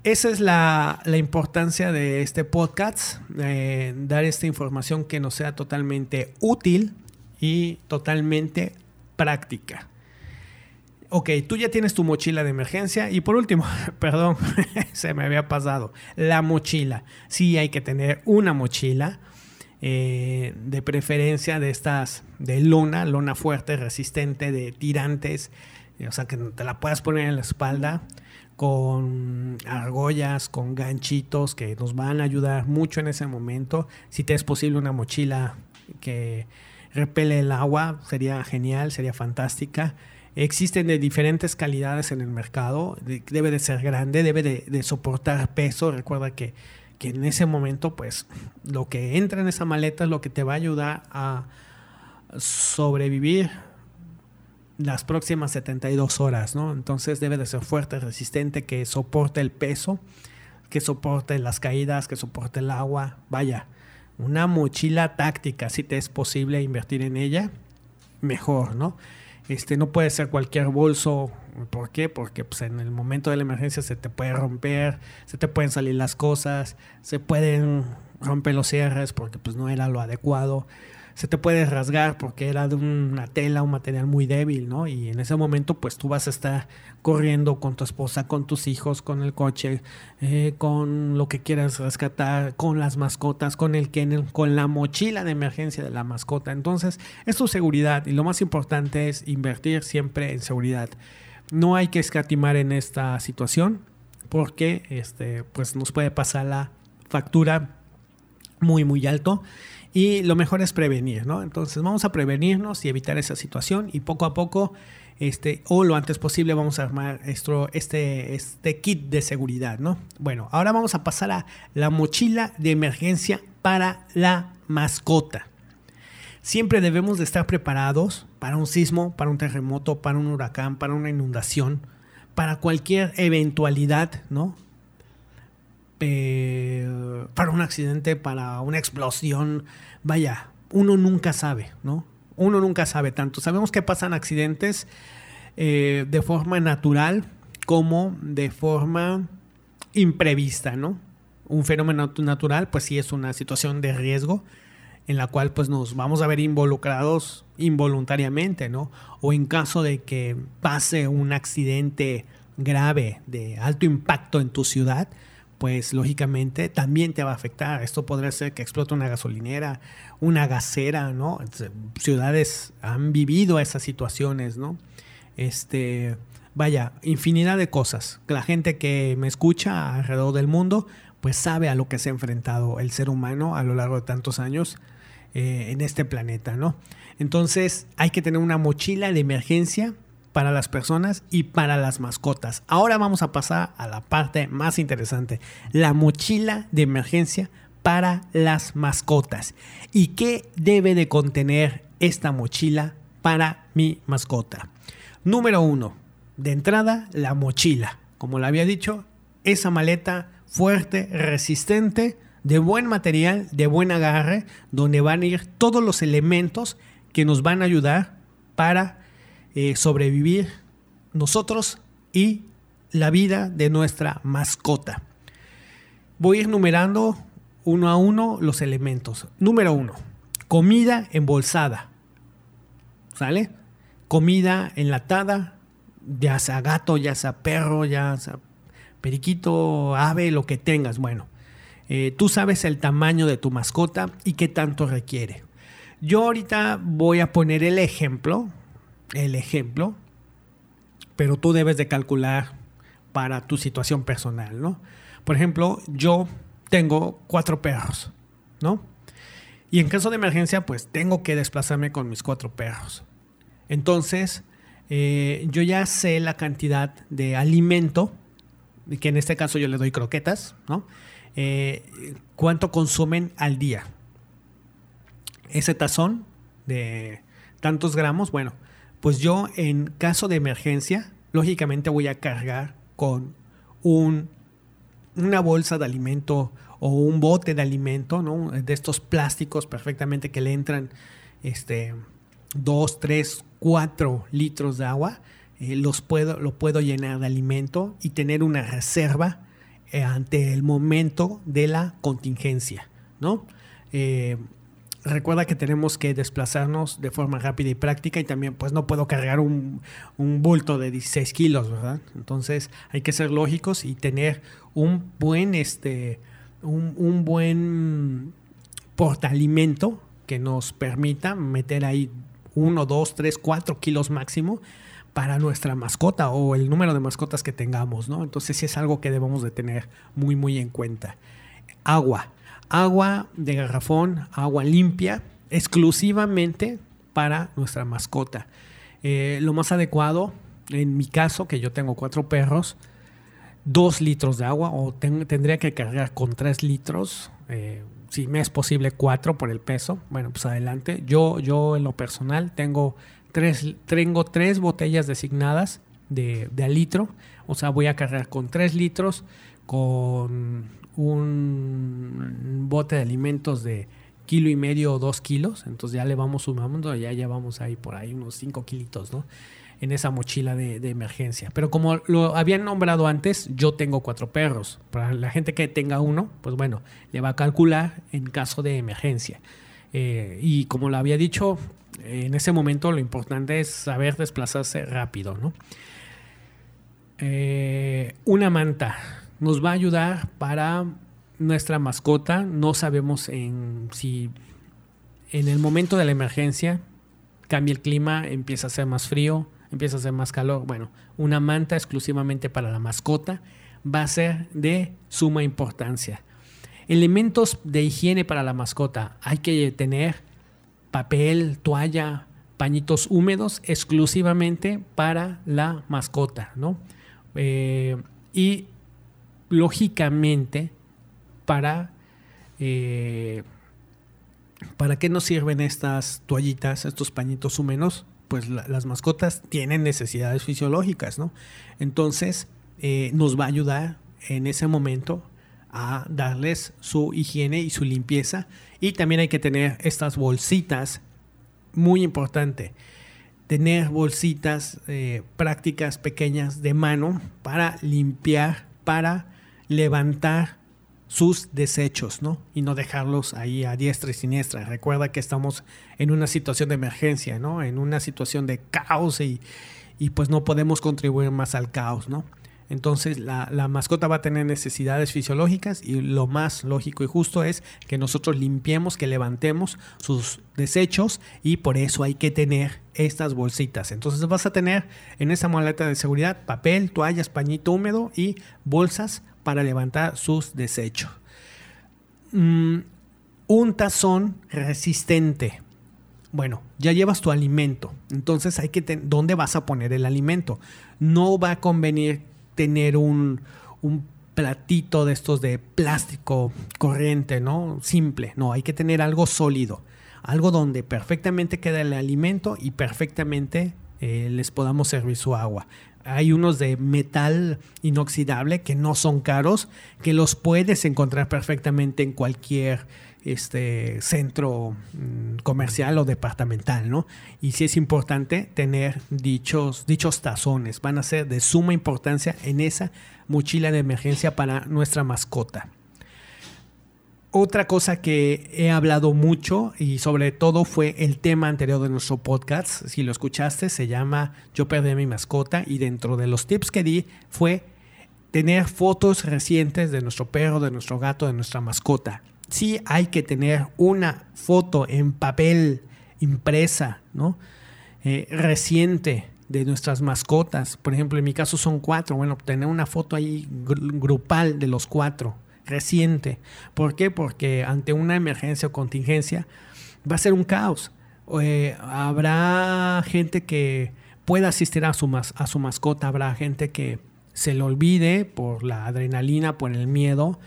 Esa es la, importancia de este podcast, dar esta información que nos sea totalmente útil y totalmente práctica. Ok, tú ya tienes tu mochila de emergencia y por último, perdón, se me había pasado, la mochila. Sí hay que tener una mochila eh, de preferencia de estas de lona, lona fuerte, resistente, de tirantes, o sea que te la puedas poner en la espalda con argollas, con ganchitos que nos van a ayudar mucho en ese momento. Si te es posible una mochila que repele el agua, sería genial, sería fantástica. Existen de diferentes calidades en el mercado, debe de ser grande, debe de soportar peso. Recuerda que que en ese momento, pues, lo que entra en esa maleta es lo que te va a ayudar a sobrevivir las próximas 72 horas, ¿no? Entonces debe de ser fuerte, resistente, que soporte el peso, que soporte las caídas, que soporte el agua. Vaya, una mochila táctica, si te es posible invertir en ella, mejor, ¿no? Este, no puede ser cualquier bolso. ¿Por qué? Porque pues, en el momento de la emergencia se te puede romper, se te pueden salir las cosas, se pueden romper los cierres porque pues, no era lo adecuado se te puede rasgar porque era de una tela, un material muy débil, ¿no? Y en ese momento, pues tú vas a estar corriendo con tu esposa, con tus hijos, con el coche, eh, con lo que quieras rescatar, con las mascotas, con el kennel, con la mochila de emergencia de la mascota. Entonces, es tu seguridad y lo más importante es invertir siempre en seguridad. No hay que escatimar en esta situación porque este, pues nos puede pasar la factura muy, muy alto y lo mejor es prevenir, ¿no? Entonces vamos a prevenirnos y evitar esa situación y poco a poco, este, o lo antes posible, vamos a armar esto, este, este kit de seguridad, ¿no? Bueno, ahora vamos a pasar a la mochila de emergencia para la mascota. Siempre debemos de estar preparados para un sismo, para un terremoto, para un huracán, para una inundación, para cualquier eventualidad, ¿no? Eh, para un accidente, para una explosión. Vaya, uno nunca sabe, ¿no? Uno nunca sabe tanto. Sabemos que pasan accidentes eh, de forma natural como de forma imprevista, ¿no? Un fenómeno natural, pues sí es una situación de riesgo en la cual pues nos vamos a ver involucrados involuntariamente, ¿no? O en caso de que pase un accidente grave de alto impacto en tu ciudad, pues lógicamente también te va a afectar. Esto podría ser que explote una gasolinera, una gasera, ¿no? Ciudades han vivido esas situaciones, ¿no? Este, vaya, infinidad de cosas. La gente que me escucha alrededor del mundo, pues sabe a lo que se ha enfrentado el ser humano a lo largo de tantos años eh, en este planeta, ¿no? Entonces hay que tener una mochila de emergencia para las personas y para las mascotas. Ahora vamos a pasar a la parte más interesante, la mochila de emergencia para las mascotas. ¿Y qué debe de contener esta mochila para mi mascota? Número uno, de entrada, la mochila. Como le había dicho, esa maleta fuerte, resistente, de buen material, de buen agarre, donde van a ir todos los elementos que nos van a ayudar para eh, sobrevivir nosotros y la vida de nuestra mascota. Voy a ir numerando uno a uno los elementos. Número uno, comida embolsada. ¿sale? Comida enlatada, ya sea gato, ya sea perro, ya sea periquito, ave, lo que tengas. Bueno, eh, tú sabes el tamaño de tu mascota y qué tanto requiere. Yo ahorita voy a poner el ejemplo, el ejemplo, pero tú debes de calcular para tu situación personal, ¿no? Por ejemplo, yo tengo cuatro perros, ¿no? Y en caso de emergencia, pues tengo que desplazarme con mis cuatro perros. Entonces, eh, yo ya sé la cantidad de alimento, que en este caso yo le doy croquetas, ¿no? Eh, cuánto consumen al día. Ese tazón de tantos gramos, bueno, pues yo en caso de emergencia, lógicamente voy a cargar con un, una bolsa de alimento o un bote de alimento, ¿no? De estos plásticos perfectamente que le entran este, 2, 3, 4 litros de agua. Eh, los puedo, lo puedo llenar de alimento y tener una reserva eh, ante el momento de la contingencia, ¿no? Eh, recuerda que tenemos que desplazarnos de forma rápida y práctica y también pues no puedo cargar un, bulto de 16 kilos, ¿verdad? Entonces hay que ser lógicos y tener un buen, este, un, un buen portaalimento que nos permita meter ahí 1, 2, 3, 4 kilos máximo para nuestra mascota o el número de mascotas que tengamos, ¿no? Entonces sí es algo que debemos de tener muy, muy en cuenta. Agua. Agua de garrafón, agua limpia, exclusivamente para nuestra mascota. Eh, lo más adecuado, en mi caso, que yo tengo cuatro perros, dos litros de agua o tendría que cargar con tres litros. Eh, si me es posible cuatro por el peso, bueno, pues adelante. Yo, yo en lo personal tengo tres, tengo tres botellas designadas de, de litro. O sea, voy a cargar con tres litros, con un bote de alimentos de kilo y medio o dos kilos. Entonces ya le vamos sumando, ya, ya vamos ahí por ahí unos cinco kilitos, ¿no? En esa mochila de, de, emergencia. Pero como lo habían nombrado antes, yo tengo cuatro perros. Para la gente que tenga uno, pues bueno, le va a calcular en caso de emergencia. Eh, y como lo había dicho, en ese momento lo importante es saber desplazarse rápido, ¿no? Eh, una manta nos va a ayudar para nuestra mascota. No sabemos en, si en el momento de la emergencia cambia el clima, empieza a ser más frío, empieza a ser más calor. Bueno, una manta exclusivamente para la mascota va a ser de suma importancia. Elementos de higiene para la mascota. Hay que tener papel, toalla, pañitos húmedos exclusivamente para la mascota, ¿no? Eh, y lógicamente, para, eh, ¿para qué nos sirven estas toallitas, estos pañitos húmedos? Pues las mascotas tienen necesidades fisiológicas, ¿no? Entonces, eh, nos va a ayudar en ese momento a darles su higiene y su limpieza. Y también hay que tener estas bolsitas, muy importante, tener bolsitas eh, prácticas pequeñas de mano para limpiar, para levantar sus desechos, ¿no? Y no dejarlos ahí a diestra y siniestra. Recuerda que estamos en una situación de emergencia, ¿no? En una situación de caos y, y pues no podemos contribuir más al caos, ¿no? Entonces la, mascota va a tener necesidades fisiológicas y lo más lógico y justo es que nosotros limpiemos, que levantemos sus desechos y por eso hay que tener estas bolsitas. Entonces vas a tener en esa maleta de seguridad papel, toallas, pañito húmedo y bolsas para levantar sus desechos. Mm, un tazón resistente. Bueno, ya llevas tu alimento, entonces hay que dónde vas a poner el alimento. No va a convenir tener un, platito de estos de plástico corriente, ¿no? Simple, no, hay que tener algo sólido, algo donde perfectamente queda el alimento y perfectamente eh, les podamos servir su agua. Hay unos de metal inoxidable que no son caros, que los puedes encontrar perfectamente en cualquier este centro mm, comercial o departamental, ¿no? Y sí es importante tener dichos, dichos tazones, van a ser de suma importancia en esa mochila de emergencia para nuestra mascota. otra cosa que he hablado mucho y sobre todo fue el tema anterior de nuestro podcast, si lo escuchaste, se llama Yo perdí a mi mascota y dentro de los tips que di fue tener fotos recientes de nuestro perro, de nuestro gato, de nuestra mascota. Sí hay que tener una foto en papel impresa, ¿no? Eh, reciente de nuestras mascotas. Por ejemplo, en mi caso son cuatro. Bueno, tener una foto ahí grupal de los cuatro reciente. ¿Por qué? Porque ante una emergencia o contingencia va a ser un caos. Eh, habrá gente que pueda asistir a su, a su mascota, habrá gente que se le olvide por la adrenalina, por el miedo,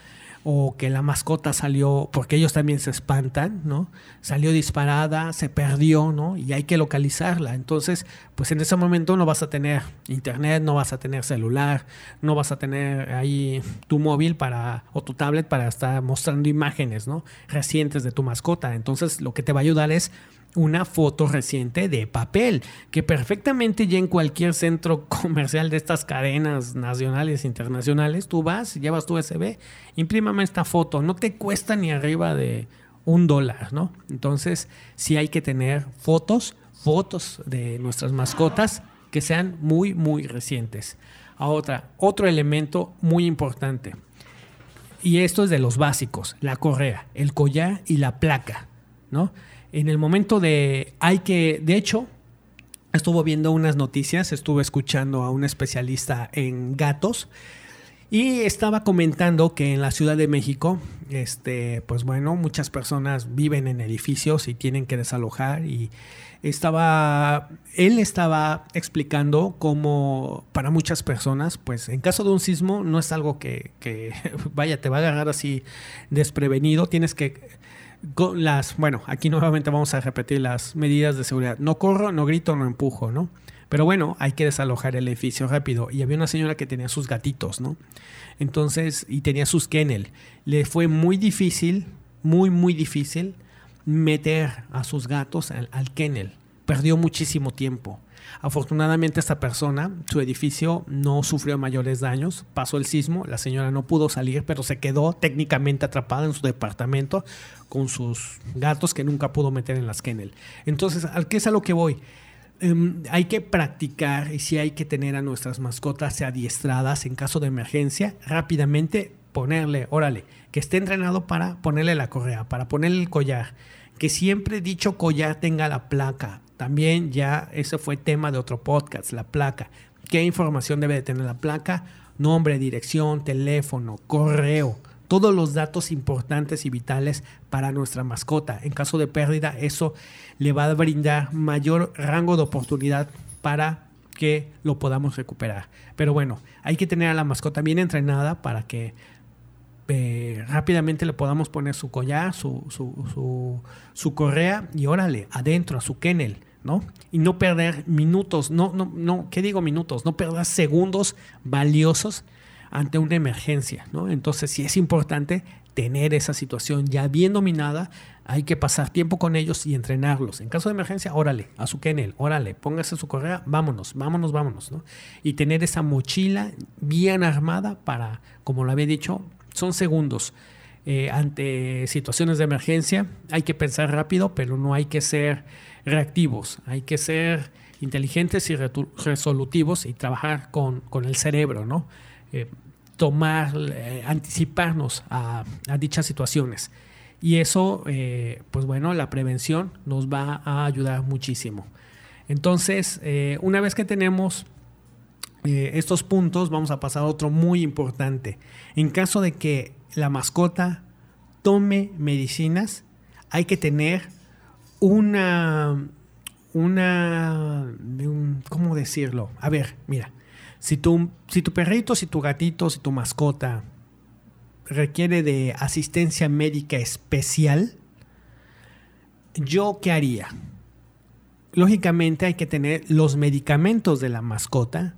o que la mascota salió, porque ellos también se espantan, ¿no? Salió disparada, se perdió, ¿no? Y hay que localizarla. Entonces, pues en ese momento no vas a tener internet, no vas a tener celular, no vas a tener ahí tu móvil para, o tu tablet para estar mostrando imágenes, ¿no? Recientes de tu mascota. Entonces, lo que te va a ayudar es una foto reciente de papel, que perfectamente ya en cualquier centro comercial de estas cadenas nacionales e internacionales, tú vas, llevas tu USB, imprímame esta foto, no te cuesta ni arriba de un dólar, ¿no? Entonces, sí hay que tener fotos, fotos de nuestras mascotas que sean muy, muy recientes. Ahora, otro elemento muy importante, y esto es de los básicos, la correa, el collar y la placa, ¿no? En el momento de hay que, de hecho, estuvo viendo unas noticias, estuve escuchando a un especialista en gatos y estaba comentando que en la Ciudad de México, este, pues bueno, muchas personas viven en edificios y tienen que desalojar y estaba, él estaba explicando cómo para muchas personas, pues en caso de un sismo no es algo que, vaya, te va a agarrar así desprevenido, tienes que las, bueno, aquí nuevamente vamos a repetir las medidas de seguridad. No corro, no grito, no empujo, ¿no? Pero bueno, hay que desalojar el edificio rápido. Y había una señora que tenía sus gatitos, ¿no? Entonces, y tenía sus kennel. Le fue muy difícil, muy, muy difícil meter a sus gatos al, al kennel. Perdió muchísimo tiempo. Afortunadamente esta persona, su edificio no sufrió mayores daños, pasó el sismo, la señora no pudo salir, pero se quedó técnicamente atrapada en su departamento con sus gatos que nunca pudo meter en las kennel. Entonces, ¿al qué es a lo que voy? Em, hay que practicar y si hay que tener a nuestras mascotas adiestradas en caso de emergencia, rápidamente ponerle, órale, que esté entrenado para ponerle la correa, para ponerle el collar, que siempre dicho collar tenga la placa, también ya ese fue tema de otro podcast, la placa. ¿Qué información debe de tener la placa? Nombre, dirección, teléfono, correo, todos los datos importantes y vitales para nuestra mascota. En caso de pérdida, eso le va a brindar mayor rango de oportunidad para que lo podamos recuperar. Pero bueno, hay que tener a la mascota bien entrenada para que eh, rápidamente le podamos poner su collar, su, su, su correa y órale, adentro, a su kennel. Y no perder minutos, no, no, no, ¿qué digo minutos? No perder segundos valiosos ante una emergencia, ¿no? Entonces, si es importante tener esa situación ya bien dominada, hay que pasar tiempo con ellos y entrenarlos. En caso de emergencia, órale, a su kennel, órale, póngase su correa, vámonos, vámonos, vámonos, ¿no? Y tener esa mochila bien armada para, como lo había dicho, son segundos. Eh, ante situaciones de emergencia hay que pensar rápido, pero no hay que ser reactivos, hay que ser inteligentes y resolutivos y trabajar con, el cerebro, ¿no? Eh, tomar, eh, anticiparnos a, dichas situaciones. Y eso, eh, pues bueno, la prevención nos va a ayudar muchísimo. Entonces, una vez que tenemos estos puntos, vamos a pasar a otro muy importante. En caso de que la mascota tome medicinas, hay que tener una, una, ¿cómo decirlo? A ver, mira, si tu, si tu perrito, si tu gatito, si tu mascota requiere de asistencia médica especial, ¿yo qué haría? Lógicamente hay que tener los medicamentos de la mascota,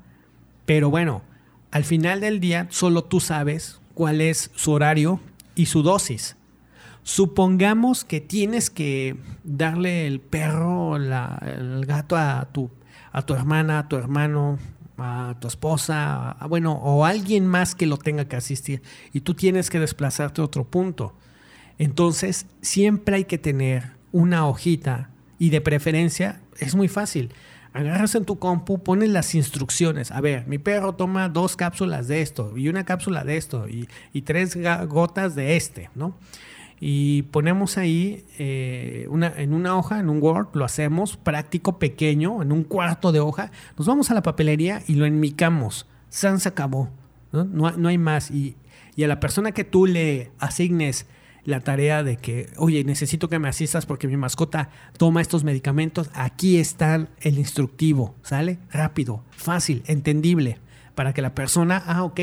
pero bueno, al final del día solo tú sabes cuál es su horario y su dosis. Supongamos que tienes que darle el perro, el gato a tu, a tu hermana, a tu hermano, a tu esposa, bueno, o alguien más que lo tenga que asistir y tú tienes que desplazarte a otro punto. Entonces, siempre hay que tener una hojita y de preferencia es muy fácil. Agarras en tu compu, pones las instrucciones. A ver, mi perro toma dos cápsulas de esto y una cápsula de esto y, y tres gotas de este, ¿no? Y ponemos ahí eh, una, en una hoja, en un Word, lo hacemos práctico, pequeño, en un cuarto de hoja, nos vamos a la papelería y lo enmicamos. San se acabó, ¿no? No, hay más. Y, y, a la persona que tú le asignes la tarea de que, oye, necesito que me asistas porque mi mascota toma estos medicamentos, aquí está el instructivo, ¿sale? Rápido, fácil, entendible, para que la persona, ah, ok,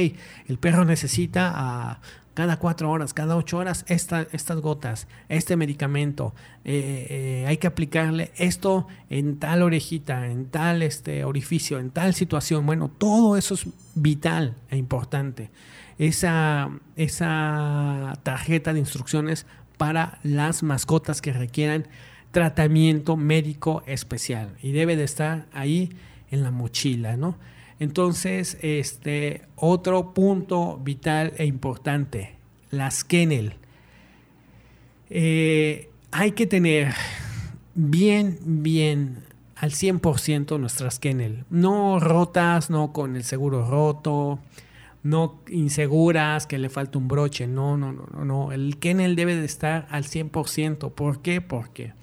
el perro necesita a cada cuatro horas, cada ocho horas, estas gotas, este medicamento, eh, eh, hay que aplicarle esto en tal orejita, en tal este, orificio, en tal situación. Bueno, todo eso es vital e importante. Esa, esa tarjeta de instrucciones para las mascotas que requieran tratamiento médico especial y debe de estar ahí en la mochila, ¿no? Entonces, este otro punto vital e importante, las kennel. Eh, hay que tener bien, bien al 100% nuestras kennel. No rotas, no con el seguro roto, no inseguras, que le falta un broche. No, no, no, no. El kennel debe de estar al 100%. ¿Por qué? Porque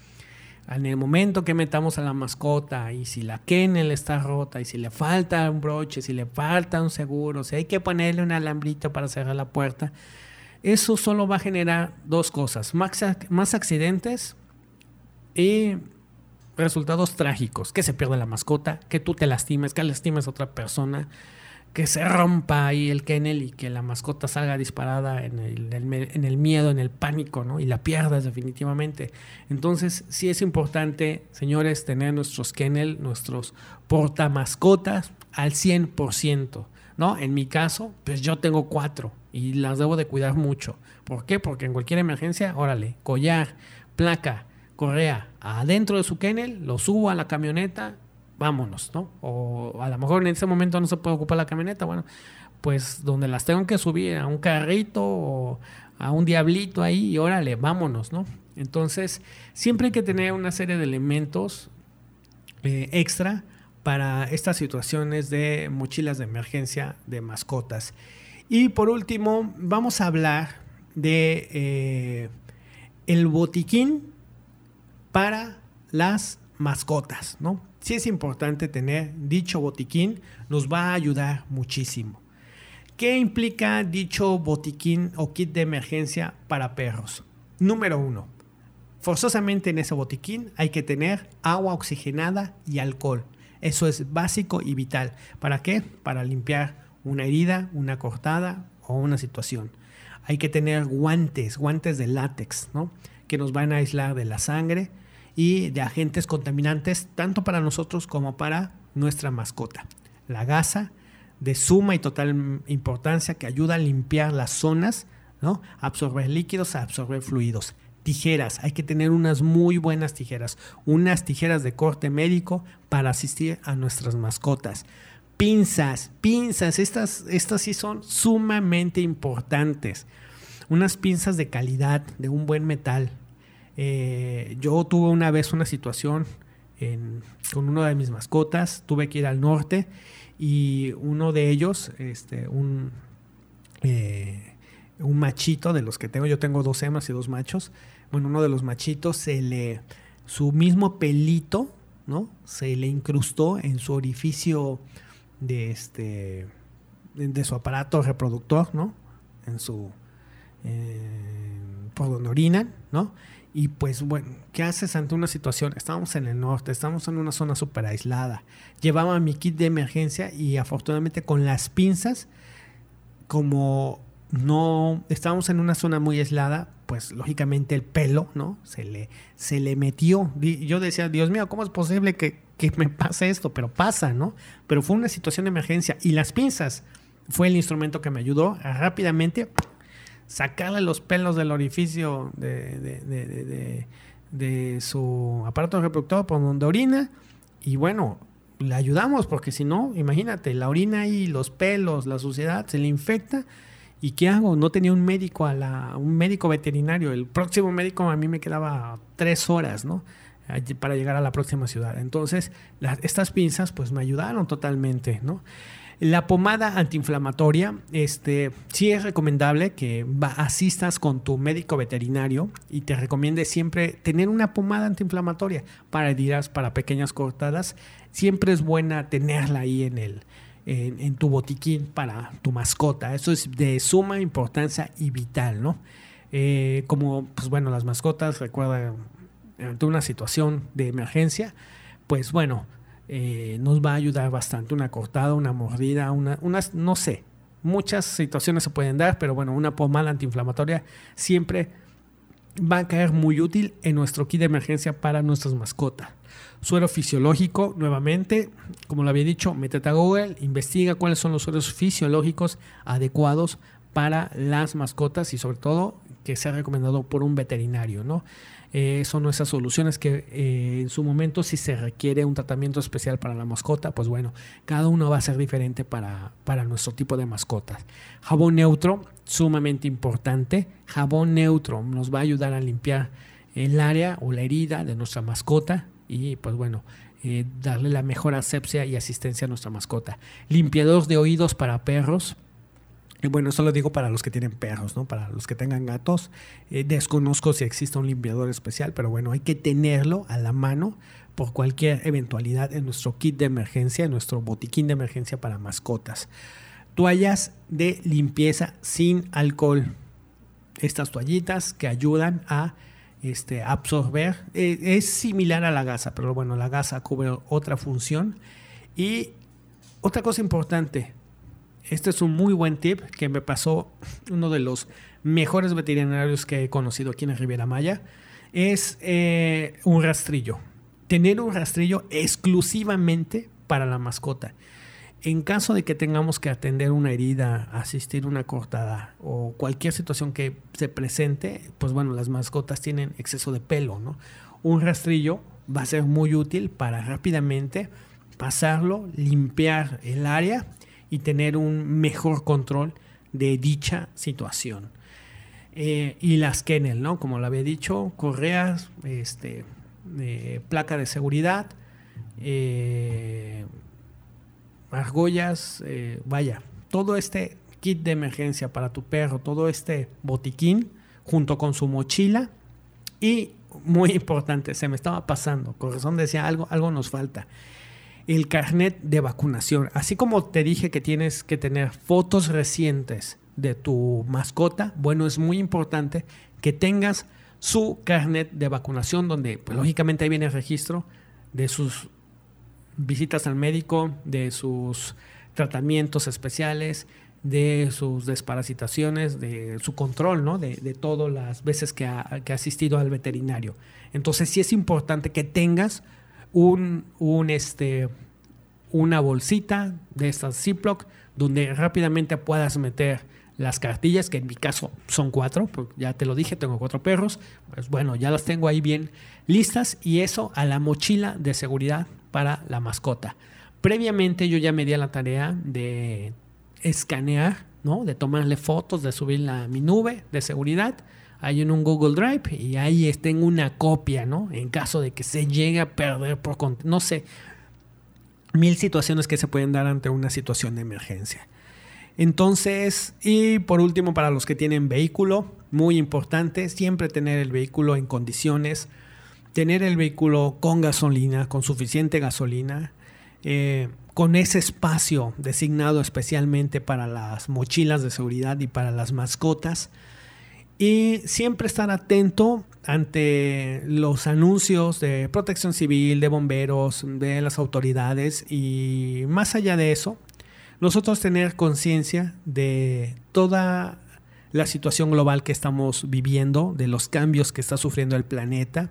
en el momento que metamos a la mascota y si la kennel está rota y si le falta un broche, si le falta un seguro, si hay que ponerle un alambrito para cerrar la puerta, eso solo va a generar dos cosas, más, más accidentes y resultados trágicos, que se pierda la mascota, que tú te lastimes, que lastimes a otra persona, que se rompa ahí el kennel y que la mascota salga disparada en el, miedo, en el pánico, ¿no? Y la pierdas definitivamente. Entonces, sí es importante, señores, tener nuestros kennel, nuestros portamascotas al 100%, ¿no? En mi caso, pues yo tengo cuatro y las debo de cuidar mucho. ¿Por qué? Porque en cualquier emergencia, órale, collar, placa, correa, adentro de su kennel, lo subo a la camioneta vámonos, ¿no? O a lo mejor en ese momento no se puede ocupar la camioneta, bueno, pues donde las tengo que subir a un carrito o a un diablito ahí y órale, vámonos, ¿no? Entonces, siempre hay que tener una serie de elementos eh, extra para estas situaciones de mochilas de emergencia de mascotas. Y por último, vamos a hablar de eh, el botiquín para las mascotas, ¿no? Sí es importante tener dicho botiquín, nos va a ayudar muchísimo. ¿Qué implica dicho botiquín o kit de emergencia para perros? Número uno, forzosamente en ese botiquín hay que tener agua oxigenada y alcohol. Eso es básico y vital. ¿Para qué? Para limpiar una herida, una cortada o una situación. Hay que tener guantes, guantes de látex, ¿no? Que nos van a aislar de la sangre, y de agentes contaminantes tanto para nosotros como para nuestra mascota. La gasa de suma y total importancia que ayuda a limpiar las zonas, ¿no? absorber líquidos, absorber fluidos. Tijeras, hay que tener unas muy buenas tijeras, unas tijeras de corte médico para asistir a nuestras mascotas. Pinzas, pinzas, estas, estas sí son sumamente importantes. Unas pinzas de calidad, de un buen metal, eh, yo tuve una vez una situación con uno de mis mascotas, tuve que ir al norte y uno de ellos, este, un, eh, un machito de los que tengo, yo tengo dos hembras y dos machos, bueno, uno de los machitos se le, su mismo pelito, ¿no? Se le incrustó en su orificio de este, de su aparato reproductor, ¿no? En su, por donde orinan, ¿no? Y pues bueno, ¿qué haces ante una situación? Estamos en el norte, estamos en una zona súper aislada. Llevaba mi kit de emergencia y afortunadamente con las pinzas, como no estábamos en una zona muy aislada, pues lógicamente el pelo, ¿no? Se le, se le metió. Yo decía, Dios mío, ¿cómo es posible que, que me pase esto? Pero pasa, ¿no? Pero fue una situación de emergencia y las pinzas fue el instrumento que me ayudó a rápidamente sacarle los pelos del orificio de, su aparato reproductor por donde orina y bueno, le ayudamos porque si no, imagínate, la orina y los pelos, la suciedad se le infecta ¿Y qué hago? No tenía un médico, a la, un médico veterinario. El próximo médico a mí me quedaba tres horas, ¿no? Para llegar a la próxima ciudad. Entonces, estas pinzas pues me ayudaron totalmente, ¿no? La pomada antiinflamatoria, este, sí es recomendable que asistas con tu médico veterinario y te recomiende siempre tener una pomada antiinflamatoria para heridas, para pequeñas cortadas. Siempre es buena tenerla ahí en el, en, tu botiquín para tu mascota. Eso es de suma importancia y vital, ¿no? Eh, como, pues bueno, las mascotas, recuerda, ante una situación de emergencia, pues bueno, eh, nos va a ayudar bastante. Una cortada, una mordida, una, unas, no sé, muchas situaciones se pueden dar, pero bueno, una pomada antiinflamatoria siempre va a caer muy útil en nuestro kit de emergencia para nuestras mascotas. Suero fisiológico, nuevamente, como lo había dicho, métete a Google, investiga cuáles son los sueros fisiológicos adecuados para las mascotas y sobre todo que sea recomendado por un veterinario, ¿no? Eh, son nuestras soluciones que eh, en su momento si se requiere un tratamiento especial para la mascota, pues bueno, cada uno va a ser diferente para, para nuestro tipo de mascotas. Jabón neutro, sumamente importante. Jabón neutro nos va a ayudar a limpiar el área o la herida de nuestra mascota y pues bueno, eh, darle la mejor asepsia y asistencia a nuestra mascota. Limpiador de oídos para perros, bueno, eso lo digo para los que tienen perros, ¿no? Para los que tengan gatos. Eh, desconozco si existe un limpiador especial, pero bueno, hay que tenerlo a la mano por cualquier eventualidad en nuestro kit de emergencia, en nuestro botiquín de emergencia para mascotas. Toallas de limpieza sin alcohol. Estas toallitas que ayudan a este, absorber. Eh, es similar a la gasa, pero bueno, la gasa cubre otra función. Y otra cosa importante, este es un muy buen tip que me pasó uno de los mejores veterinarios que he conocido aquí en Riviera Maya. Es eh, un rastrillo. Tener un rastrillo exclusivamente para la mascota. En caso de que tengamos que atender una herida, asistir una cortada o cualquier situación que se presente, pues bueno, las mascotas tienen exceso de pelo, ¿no? Un rastrillo va a ser muy útil para rápidamente pasarlo, limpiar el área y tener un mejor control de dicha situación. Eh, y las kennel, ¿no? Como lo había dicho, correas, este, eh, placa de seguridad, eh, argollas, vaya, todo este kit de emergencia para tu perro, todo este botiquín junto con su mochila y muy importante, se me estaba pasando, Corazón decía algo, algo nos falta el carnet de vacunación. Así como te dije que tienes que tener fotos recientes de tu mascota, bueno, es muy importante que tengas su carnet de vacunación donde pues, lógicamente ahí viene el registro de sus visitas al médico, de sus tratamientos especiales, de sus desparasitaciones, de su control, ¿no? De, todas las veces que ha, que ha asistido al veterinario. Entonces sí es importante que tengas un, este, una bolsita de estas Ziploc donde rápidamente puedas meter las cartillas, que en mi caso son cuatro, porque ya te lo dije, tengo cuatro perros, pues bueno, ya las tengo ahí bien listas y eso a la mochila de seguridad para la mascota. Previamente yo ya me di a la tarea de escanear, ¿no? De tomarle fotos, de subirla a mi nube de seguridad hay en un Google Drive y ahí tengo una copia, ¿no? En caso de que se llegue a perder por, no sé, mil situaciones que se pueden dar ante una situación de emergencia. Entonces, y por último, para los que tienen vehículo, muy importante, siempre tener el vehículo en condiciones, tener el vehículo con gasolina, con suficiente gasolina, eh, con ese espacio designado especialmente para las mochilas de seguridad y para las mascotas y siempre estar atento ante los anuncios de protección civil, de bomberos, de las autoridades y más allá de eso, nosotros tener conciencia de toda la situación global que estamos viviendo, de los cambios que está sufriendo el planeta.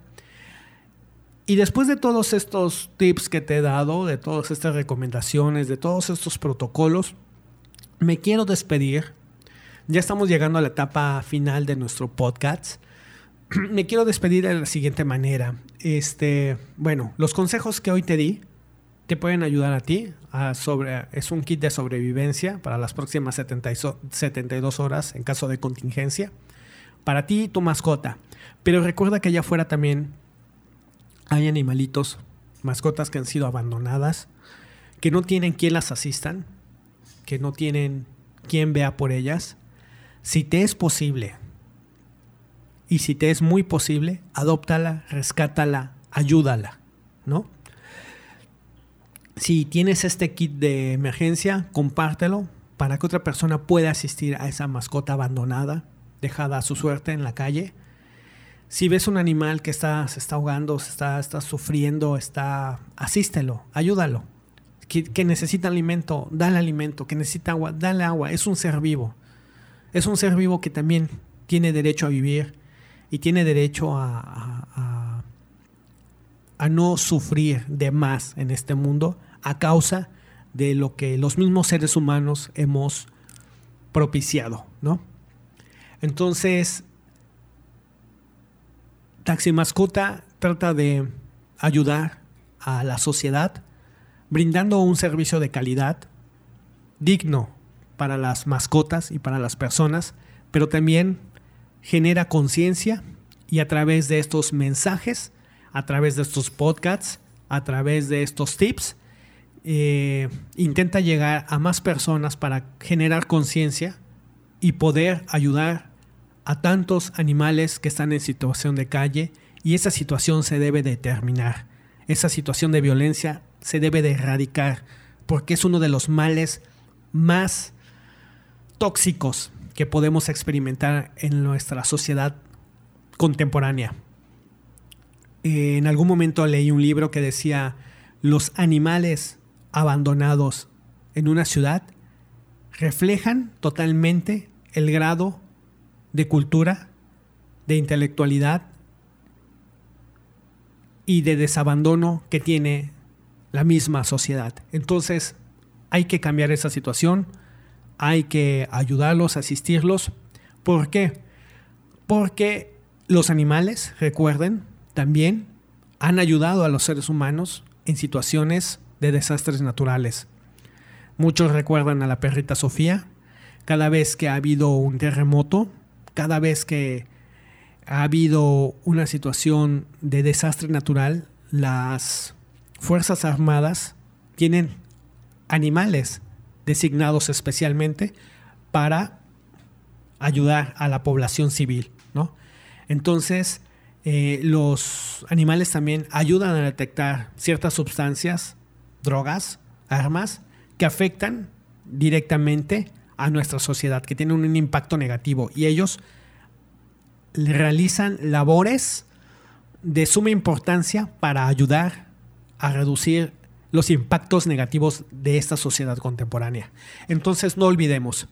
Y después de todos estos tips que te he dado, de todas estas recomendaciones, de todos estos protocolos, me quiero despedir ya estamos llegando a la etapa final de nuestro podcast. Me quiero despedir de la siguiente manera. Este, bueno, los consejos que hoy te di te pueden ayudar a ti. Es un kit de sobrevivencia para las próximas 72 horas en caso de contingencia. Para ti y tu mascota. Pero recuerda que allá afuera también hay animalitos, mascotas que han sido abandonadas, que no tienen quien las asistan, que no tienen quien vea por ellas. Si te es posible, y si te es muy posible, adóptala, rescátala, ayúdala, ¿no? Si tienes este kit de emergencia, compártelo para que otra persona pueda asistir a esa mascota abandonada, dejada a su suerte en la calle. Si ves un animal que está, se está ahogando, se está, está sufriendo, está, asístelo, ayúdalo. Que, que necesita alimento, dale alimento. Que necesita agua, dale agua. Es un ser vivo. Es un ser vivo que también tiene derecho a vivir y tiene derecho a, a, no sufrir de más en este mundo a causa de lo que los mismos seres humanos hemos propiciado, ¿no? Entonces, Taxi Mascota trata de ayudar a la sociedad brindando un servicio de calidad digno para las mascotas y para las personas, pero también genera conciencia y a través de estos mensajes, a través de estos podcasts, a través de estos tips, eh, intenta llegar a más personas para generar conciencia y poder ayudar a tantos animales que están en situación de calle y esa situación se debe de terminar. Esa situación de violencia se debe de erradicar porque es uno de los males más tóxicos que podemos experimentar en nuestra sociedad contemporánea. En algún momento leí un libro que decía, los animales abandonados en una ciudad reflejan totalmente el grado de cultura, de intelectualidad y de desabandono que tiene la misma sociedad. Entonces hay que cambiar esa situación hay que ayudarlos, asistirlos. ¿Por qué? Porque los animales, recuerden, también han ayudado a los seres humanos en situaciones de desastres naturales. Muchos recuerdan a la perrita Sofía. Cada vez que ha habido un terremoto, cada vez que ha habido una situación de desastre natural, las Fuerzas Armadas tienen animales designados especialmente para ayudar a la población civil, ¿no? Entonces, eh, los animales también ayudan a detectar ciertas sustancias, drogas, armas, que afectan directamente a nuestra sociedad, que tienen un impacto negativo. Y ellos realizan labores de suma importancia para ayudar a reducir los impactos negativos de esta sociedad contemporánea. Entonces no olvidemos.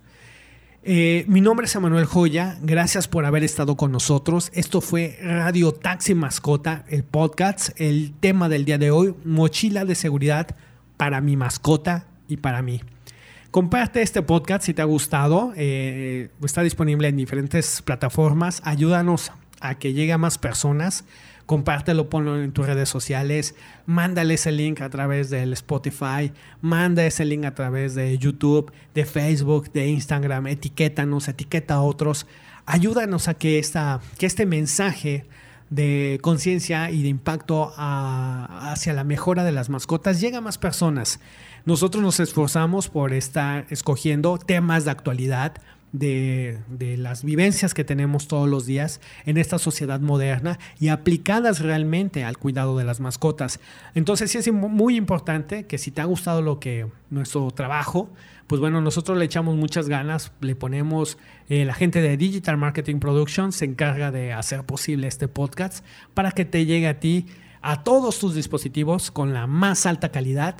Eh, mi nombre es Emanuel Joya, gracias por haber estado con nosotros. Esto fue Radio Taxi Mascota, el podcast, el tema del día de hoy, mochila de seguridad para mi mascota y para mí. Comparte este podcast si te ha gustado, eh, está disponible en diferentes plataformas, ayúdanos a que llegue a más personas compártelo, ponlo en tus redes sociales, mándale ese link a través del Spotify, manda ese link a través de YouTube, de Facebook, de Instagram, etiquétanos, etiqueta a otros, ayúdanos a que, esta, que este mensaje de conciencia y de impacto hacia la mejora de las mascotas llegue a más personas. Nosotros nos esforzamos por estar escogiendo temas de actualidad, de, las vivencias que tenemos todos los días en esta sociedad moderna y aplicadas realmente al cuidado de las mascotas. Entonces sí es muy importante que si te ha gustado lo que nuestro trabajo, pues bueno, nosotros le echamos muchas ganas, le ponemos, eh, la gente de Digital Marketing Production se encarga de hacer posible este podcast para que te llegue a ti a todos tus dispositivos con la más alta calidad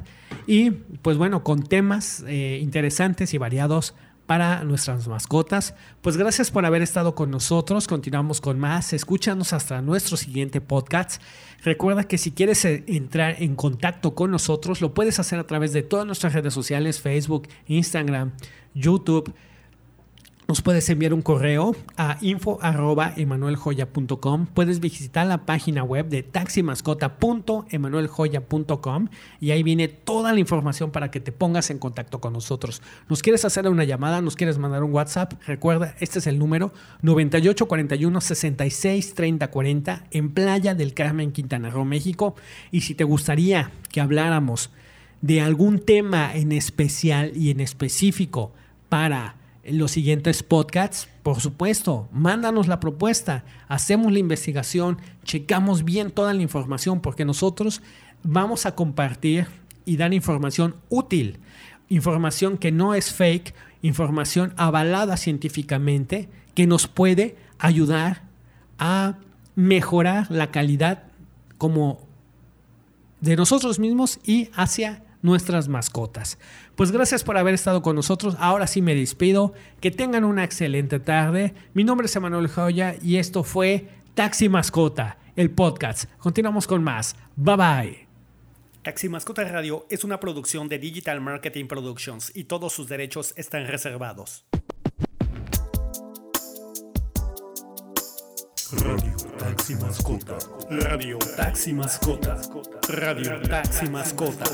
y pues bueno, con temas eh, interesantes y variados para nuestras mascotas. Pues gracias por haber estado con nosotros. Continuamos con más. Escúchanos hasta nuestro siguiente podcast. Recuerda que si quieres eh, entrar en contacto con nosotros, lo puedes hacer a través de todas nuestras redes sociales, Facebook, Instagram, YouTube. Nos puedes enviar un correo a info.emanueljoya.com. Puedes visitar la página web de taximascota.emanueljoya.com y ahí viene toda la información para que te pongas en contacto con nosotros. ¿Nos quieres hacer una llamada? ¿Nos quieres mandar un WhatsApp? Recuerda, este es el número 9841 66 30 40 en Playa del Carmen, Quintana Roo, México. Y si te gustaría que habláramos de algún tema en especial y en específico para los siguientes podcasts, por supuesto, mándanos la propuesta, hacemos la investigación, checamos bien toda la información porque nosotros vamos a compartir y dar información útil, información que no es fake, información avalada científicamente que nos puede ayudar a mejorar la calidad como de nosotros mismos y hacia nuestras mascotas. Pues gracias por haber estado con nosotros. Ahora sí me despido. Que tengan una excelente tarde. Mi nombre es Emanuel Joya y esto fue Taxi Mascota, el podcast. Continuamos con más. Bye bye. Taxi Mascota Radio es una producción de Digital Marketing Productions y todos sus derechos están reservados. Radio Taxi Mascota. Radio Taxi Mascota. Radio Taxi Mascota.